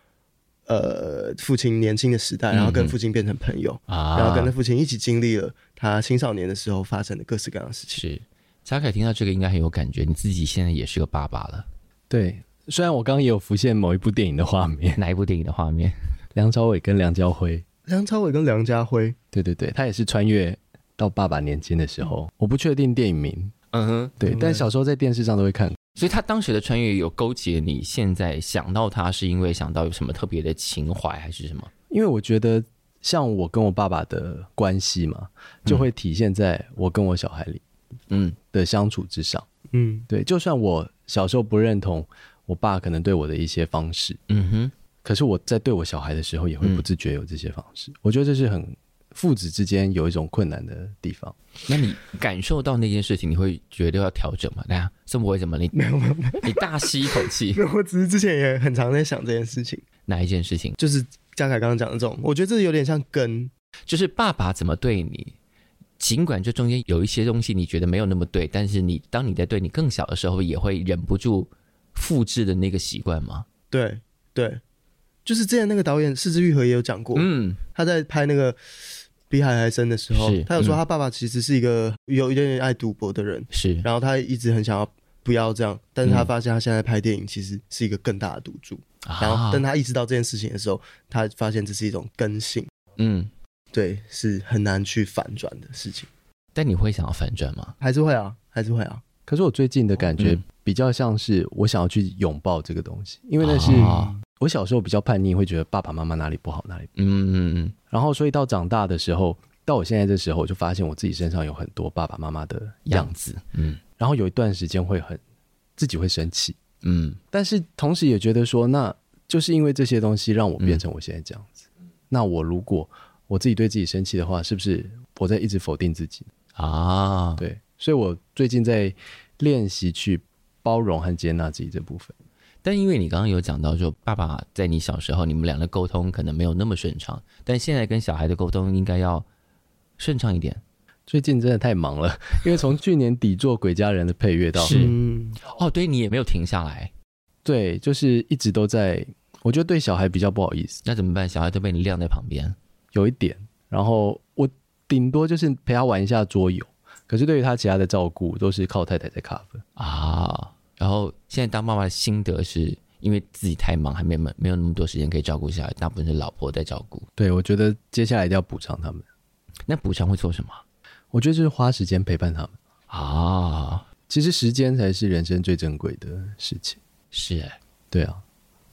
呃父亲年轻的时代，然后跟父亲变成朋友，然后跟着父亲一起经历了他青少年的时候发生的各式各样的事情。是嘉凯听到这个应该很有感觉，你自己现在也是个爸爸了。对，虽然我刚刚也有浮现某一部电影的画面，哪一部电影的画面？梁朝伟跟梁家辉。梁朝伟跟梁家辉，对对对，他也是穿越到爸爸年轻的时候。我不确定电影名，嗯哼，对，但小时候在电视上都会看。所以他当时的穿越有勾结你现在想到他，是因为想到有什么特别的情怀，还是什么？因为我觉得像我跟我爸爸的关系嘛，就会体现在我跟我小孩里。嗯的相处之上，嗯，对，就算我小时候不认同我爸可能对我的一些方式，嗯哼，可是我在对我小孩的时候也会不自觉有这些方式。嗯、我觉得这是很父子之间有一种困难的地方。那你感受到那件事情，你会觉得要调整吗？大家这么会怎么？你没有没有，你大吸一口气。我只是之前也很常在想这件事情。哪一件事情？就是嘉凯刚刚讲的这种，我觉得这有点像根，就是爸爸怎么对你。尽管这中间有一些东西你觉得没有那么对，但是你当你在对你更小的时候，也会忍不住复制的那个习惯吗？对对，就是之前那个导演是枝裕和也有讲过，嗯，他在拍那个《比海还深》的时候，他有说他爸爸其实是一个有一点点爱赌博的人，是，然后他一直很想要不要这样，但是他发现他现在拍电影其实是一个更大的赌注，嗯、然后当他意识到这件事情的时候，他发现这是一种根性，嗯。对，是很难去反转的事情。但你会想要反转吗？还是会啊，还是会啊。可是我最近的感觉比较像是我想要去拥抱这个东西，因为那是我小时候比较叛逆，会觉得爸爸妈妈哪里不好，哪里不好。嗯嗯嗯。然后，所以到长大的时候，到我现在这时候，我就发现我自己身上有很多爸爸妈妈的样子。嗯。然后有一段时间会很自己会生气。嗯。但是同时也觉得说，那就是因为这些东西让我变成我现在这样子。那我如果我自己对自己生气的话，是不是我在一直否定自己啊？对，所以我最近在练习去包容和接纳自己这部分。但因为你刚刚有讲到说，爸爸在你小时候，你们俩的沟通可能没有那么顺畅，但现在跟小孩的沟通应该要顺畅一点。最近真的太忙了，因为从去年底做《鬼家人》的配乐到是哦，对你也没有停下来，对，就是一直都在。我觉得对小孩比较不好意思，那怎么办？小孩都被你晾在旁边。有一点，然后我顶多就是陪他玩一下桌游，可是对于他其他的照顾都是靠太太在 cover 啊。然后现在当妈妈的心得是因为自己太忙，还没没没有那么多时间可以照顾小孩，大部分是老婆在照顾。对，我觉得接下来一定要补偿他们。那补偿会做什么？我觉得就是花时间陪伴他们啊。其实时间才是人生最珍贵的事情。是哎，对啊，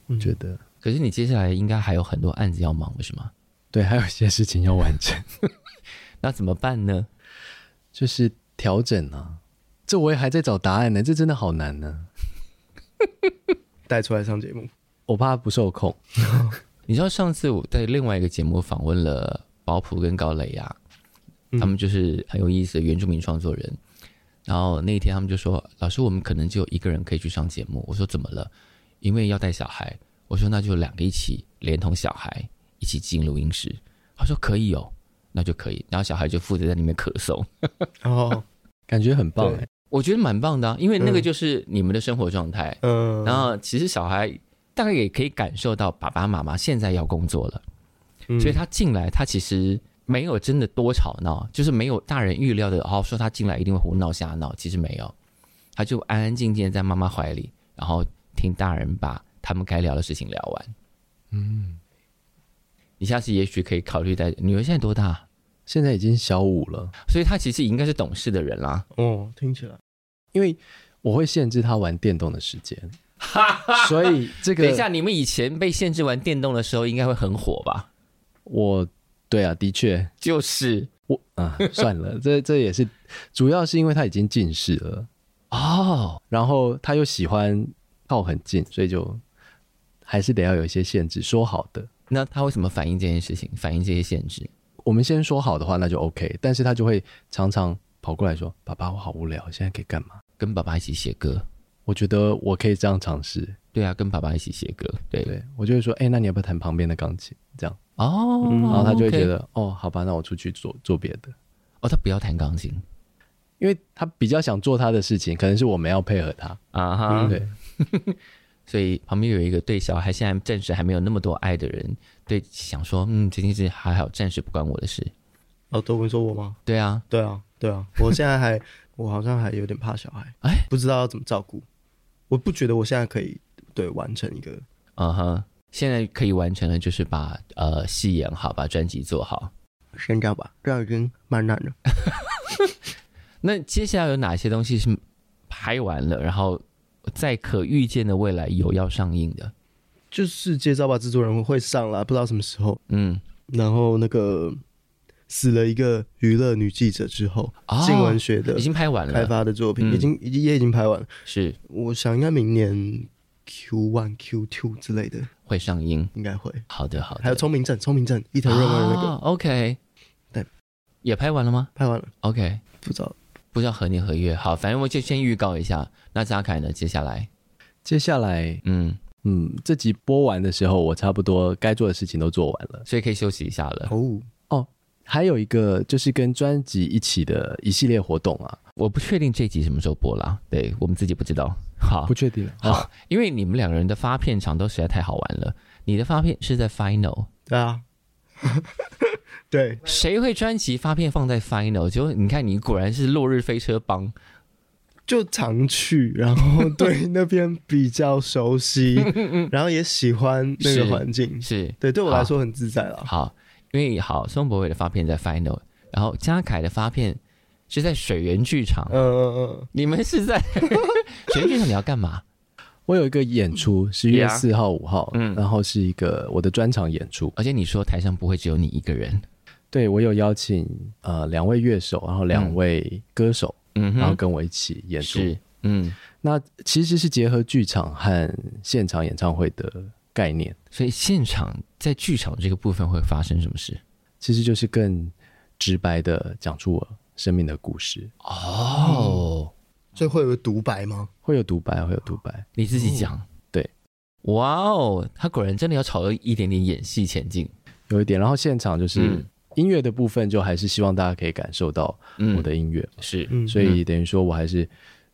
我觉得。可是你接下来应该还有很多案子要忙，是吗？对，还有一些事情要完成，那怎么办呢？就是调整啊，这我也还在找答案呢，这真的好难呢。带出来上节目，我怕不受控。你知道上次我在另外一个节目访问了保普跟高磊啊，他们就是很有意思的原住民创作人。嗯、然后那一天他们就说：“老师，我们可能就一个人可以去上节目。”我说：“怎么了？”因为要带小孩。我说：“那就两个一起，连同小孩。”一起进录音室，他说可以哦，那就可以。然后小孩就负责在里面咳嗽，哦，感觉很棒哎，我觉得蛮棒的啊，因为那个就是你们的生活状态。嗯，然后其实小孩大概也可以感受到爸爸妈妈现在要工作了，嗯，所以他进来，他其实没有真的多吵闹，就是没有大人预料的，哦，说他进来一定会胡闹瞎闹，其实没有，他就安安静静在妈妈怀里，然后听大人把他们该聊的事情聊完。嗯。你下次也许可以考虑带女儿，现在多大？现在已经小五了，所以她其实应该是懂事的人啦。哦，听起来，因为我会限制她玩电动的时间，所以这个等一下，你们以前被限制玩电动的时候，应该会很火吧？我，对啊，的确就是我啊，算了，这这也是主要是因为他已经近视了哦，然后他又喜欢靠很近，所以就。还是得要有一些限制。说好的，那他为什么反映这件事情？反映这些限制？我们先说好的话，那就 OK。但是他就会常常跑过来说：“爸爸，我好无聊，现在可以干嘛？跟爸爸一起写歌。”我觉得我可以这样尝试。对啊，跟爸爸一起写歌。对对，我就会说：“哎、欸，那你要不要弹旁边的钢琴？”这样哦、嗯，然后他就会觉得：“ okay. 哦，好吧，那我出去做做别的。”哦，他不要弹钢琴，因为他比较想做他的事情，可能是我们要配合他啊哈。对，所以旁边有一个对小孩现在暂时还没有那么多爱的人，对想说：“嗯，这件事还好，暂时不关我的事。”哦，都会说我吗？对啊，对啊，对啊，我现在还，我好像还有点怕小孩，哎，不知道要怎么照顾。我不觉得我现在可以对完成一个，嗯哼，现在可以完成的，就是把呃戏演好，把专辑做好，先这样吧，这样已经蛮难了。那接下来有哪些东西是拍完了，然后在可预见的未来有要上映的？就是街招吧，制作人会上啦，不知道什么时候。嗯，然后那个。死了一个娱乐女记者之后，新、哦、闻学的已经拍完了，开发的作品已经已经也已经拍完了。是，我想应该明年 Q one Q two 之类的会上映，应该会。好的，好的。还有聪明症，聪明症伊藤润二那个、哦、OK，对，也拍完了吗？拍完了。OK，不知道不知道何年何月。好，反正我就先预告一下。那扎凯呢？接下来，接下来，嗯嗯，这集播完的时候，我差不多该做的事情都做完了，所以可以休息一下了。哦。还有一个就是跟专辑一起的一系列活动啊，我不确定这集什么时候播啦，对我们自己不知道。好，不确定。好，因为你们两个人的发片场都实在太好玩了。你的发片是在 Final，对啊，对。谁会专辑发片放在 Final？就你看，你果然是落日飞车帮，就常去，然后对那边比较熟悉，然后也喜欢那个环境，是，是对，对我来说很自在了。好。因为好，松柏伟的发片在 Final，然后嘉凯的发片是在水源剧场。嗯嗯嗯，你们是在 水源剧场？你要干嘛？我有一个演出，十月四号、五号，嗯，然后是一个我的专场演出。而且你说台上不会只有你一个人，对，我有邀请呃两位乐手，然后两位歌手，嗯，然后跟我一起演出。嗯，那其实是结合剧场和现场演唱会的概念，所以现场在剧场这个部分会发生什么事？其实就是更直白的讲出我生命的故事。哦。所以会有独白吗？会有独白，会有独白，你自己讲。对，哇哦，他果然真的要朝着一点点演戏前进，有一点。然后现场就是音乐的部分，就还是希望大家可以感受到我的音乐，嗯、是。所以等于说我还是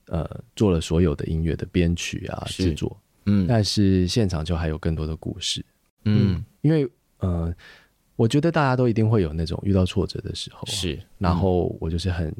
呃做了所有的音乐的编曲啊制作。嗯，但是现场就还有更多的故事，嗯，因为呃，我觉得大家都一定会有那种遇到挫折的时候，是，嗯、然后我就是很，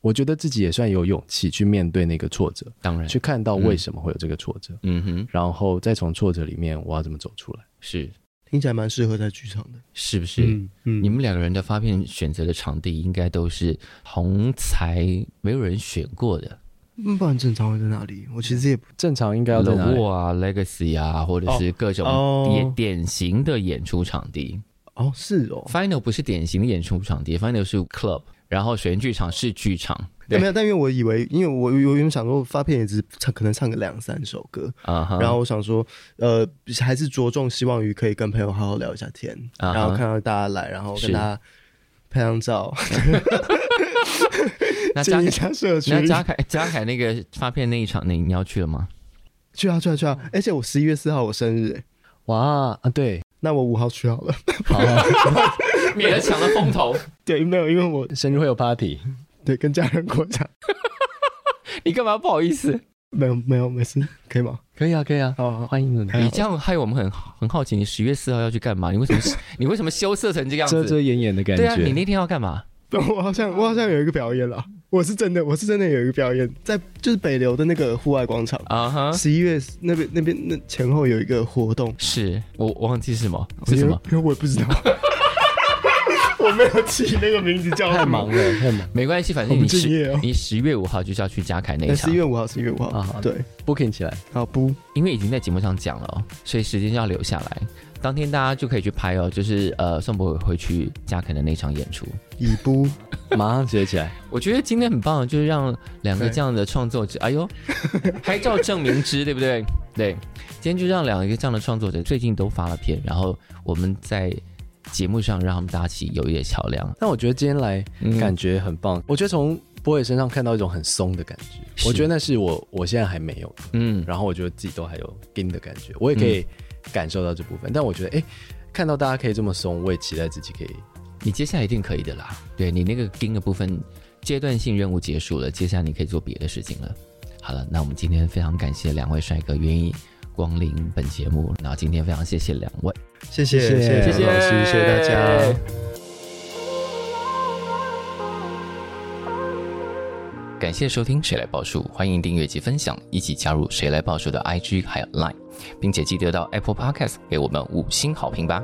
我觉得自己也算有勇气去面对那个挫折，当然，去看到为什么会有这个挫折，嗯哼，然后再从挫折里面我要怎么走出来，是，听起来蛮适合在剧场的，是不是？嗯嗯，你们两个人的发片选择的场地应该都是同才没有人选过的。嗯，不然正常会在哪里？我其实也不正常，应该要在哪里啊，Legacy 啊，或者是各种典、哦、典型的演出场地。哦，是哦，Final 不是典型的演出场地，Final 是 Club，然后水源剧场是剧场。对，没有，但因为我以为，因为我原本想说发片也只唱，可能唱个两三首歌啊。Uh -huh. 然后我想说，呃，还是着重希望于可以跟朋友好好聊一下天，uh -huh. 然后看到大家来，然后跟大家拍张照。那嘉凯，那嘉凯，嘉凯那个发片那一场，你你要去了吗？去啊，去啊，去啊！而且我十一月四号我生日，哎，哇啊！对，那我五号去好了，好，免得抢了风头。对，没有，因为我生日会有 party，对，跟家人过场。你干嘛不好意思？没有，没有，没事，可以吗？可以啊，可以啊，好，好，欢迎你。你这样害我们很很好奇，你十月四号要去干嘛？你为什么你为什么羞涩成这样子？遮遮掩掩的感觉。对啊，你那天要干嘛？我好像我好像有一个表演了，我是真的我是真的有一个表演，在就是北流的那个户外广场啊哈，十一月那边那边那前后有一个活动，是我忘记是什么是什么，因为我也不知道，我没有起那个名字叫，太忙了太忙，没关系，反正你十你十月五号就是要去嘉凯那场，十一月五号十一月五号啊，对，booking 起来。好不，因为已经在节目上讲了哦，所以时间就要留下来。当天大家就可以去拍哦，就是呃，宋博伟会去嘉凯的那场演出，已不 马上接起来。我觉得今天很棒，就是让两个这样的创作者，哎呦，拍照证明之，对不对？对，今天就让两个这样的创作者最近都发了片，然后我们在节目上让他们搭起友谊的桥梁。但我觉得今天来感觉很棒，嗯、我觉得从波伟身上看到一种很松的感觉，我觉得那是我我现在还没有，嗯，然后我觉得自己都还有硬的感觉，我也可以感受到这部分。嗯、但我觉得，哎，看到大家可以这么松，我也期待自己可以。你接下来一定可以的啦，对你那个硬的部分阶段性任务结束了，接下来你可以做别的事情了。好了，那我们今天非常感谢两位帅哥愿意光临本节目，那今天非常谢谢两位，谢谢谢谢谢谢老师，谢谢大家。感谢收听《谁来报数》，欢迎订阅及分享，一起加入《谁来报数》的 IG 还有 Line，并且记得到 Apple Podcast 给我们五星好评吧。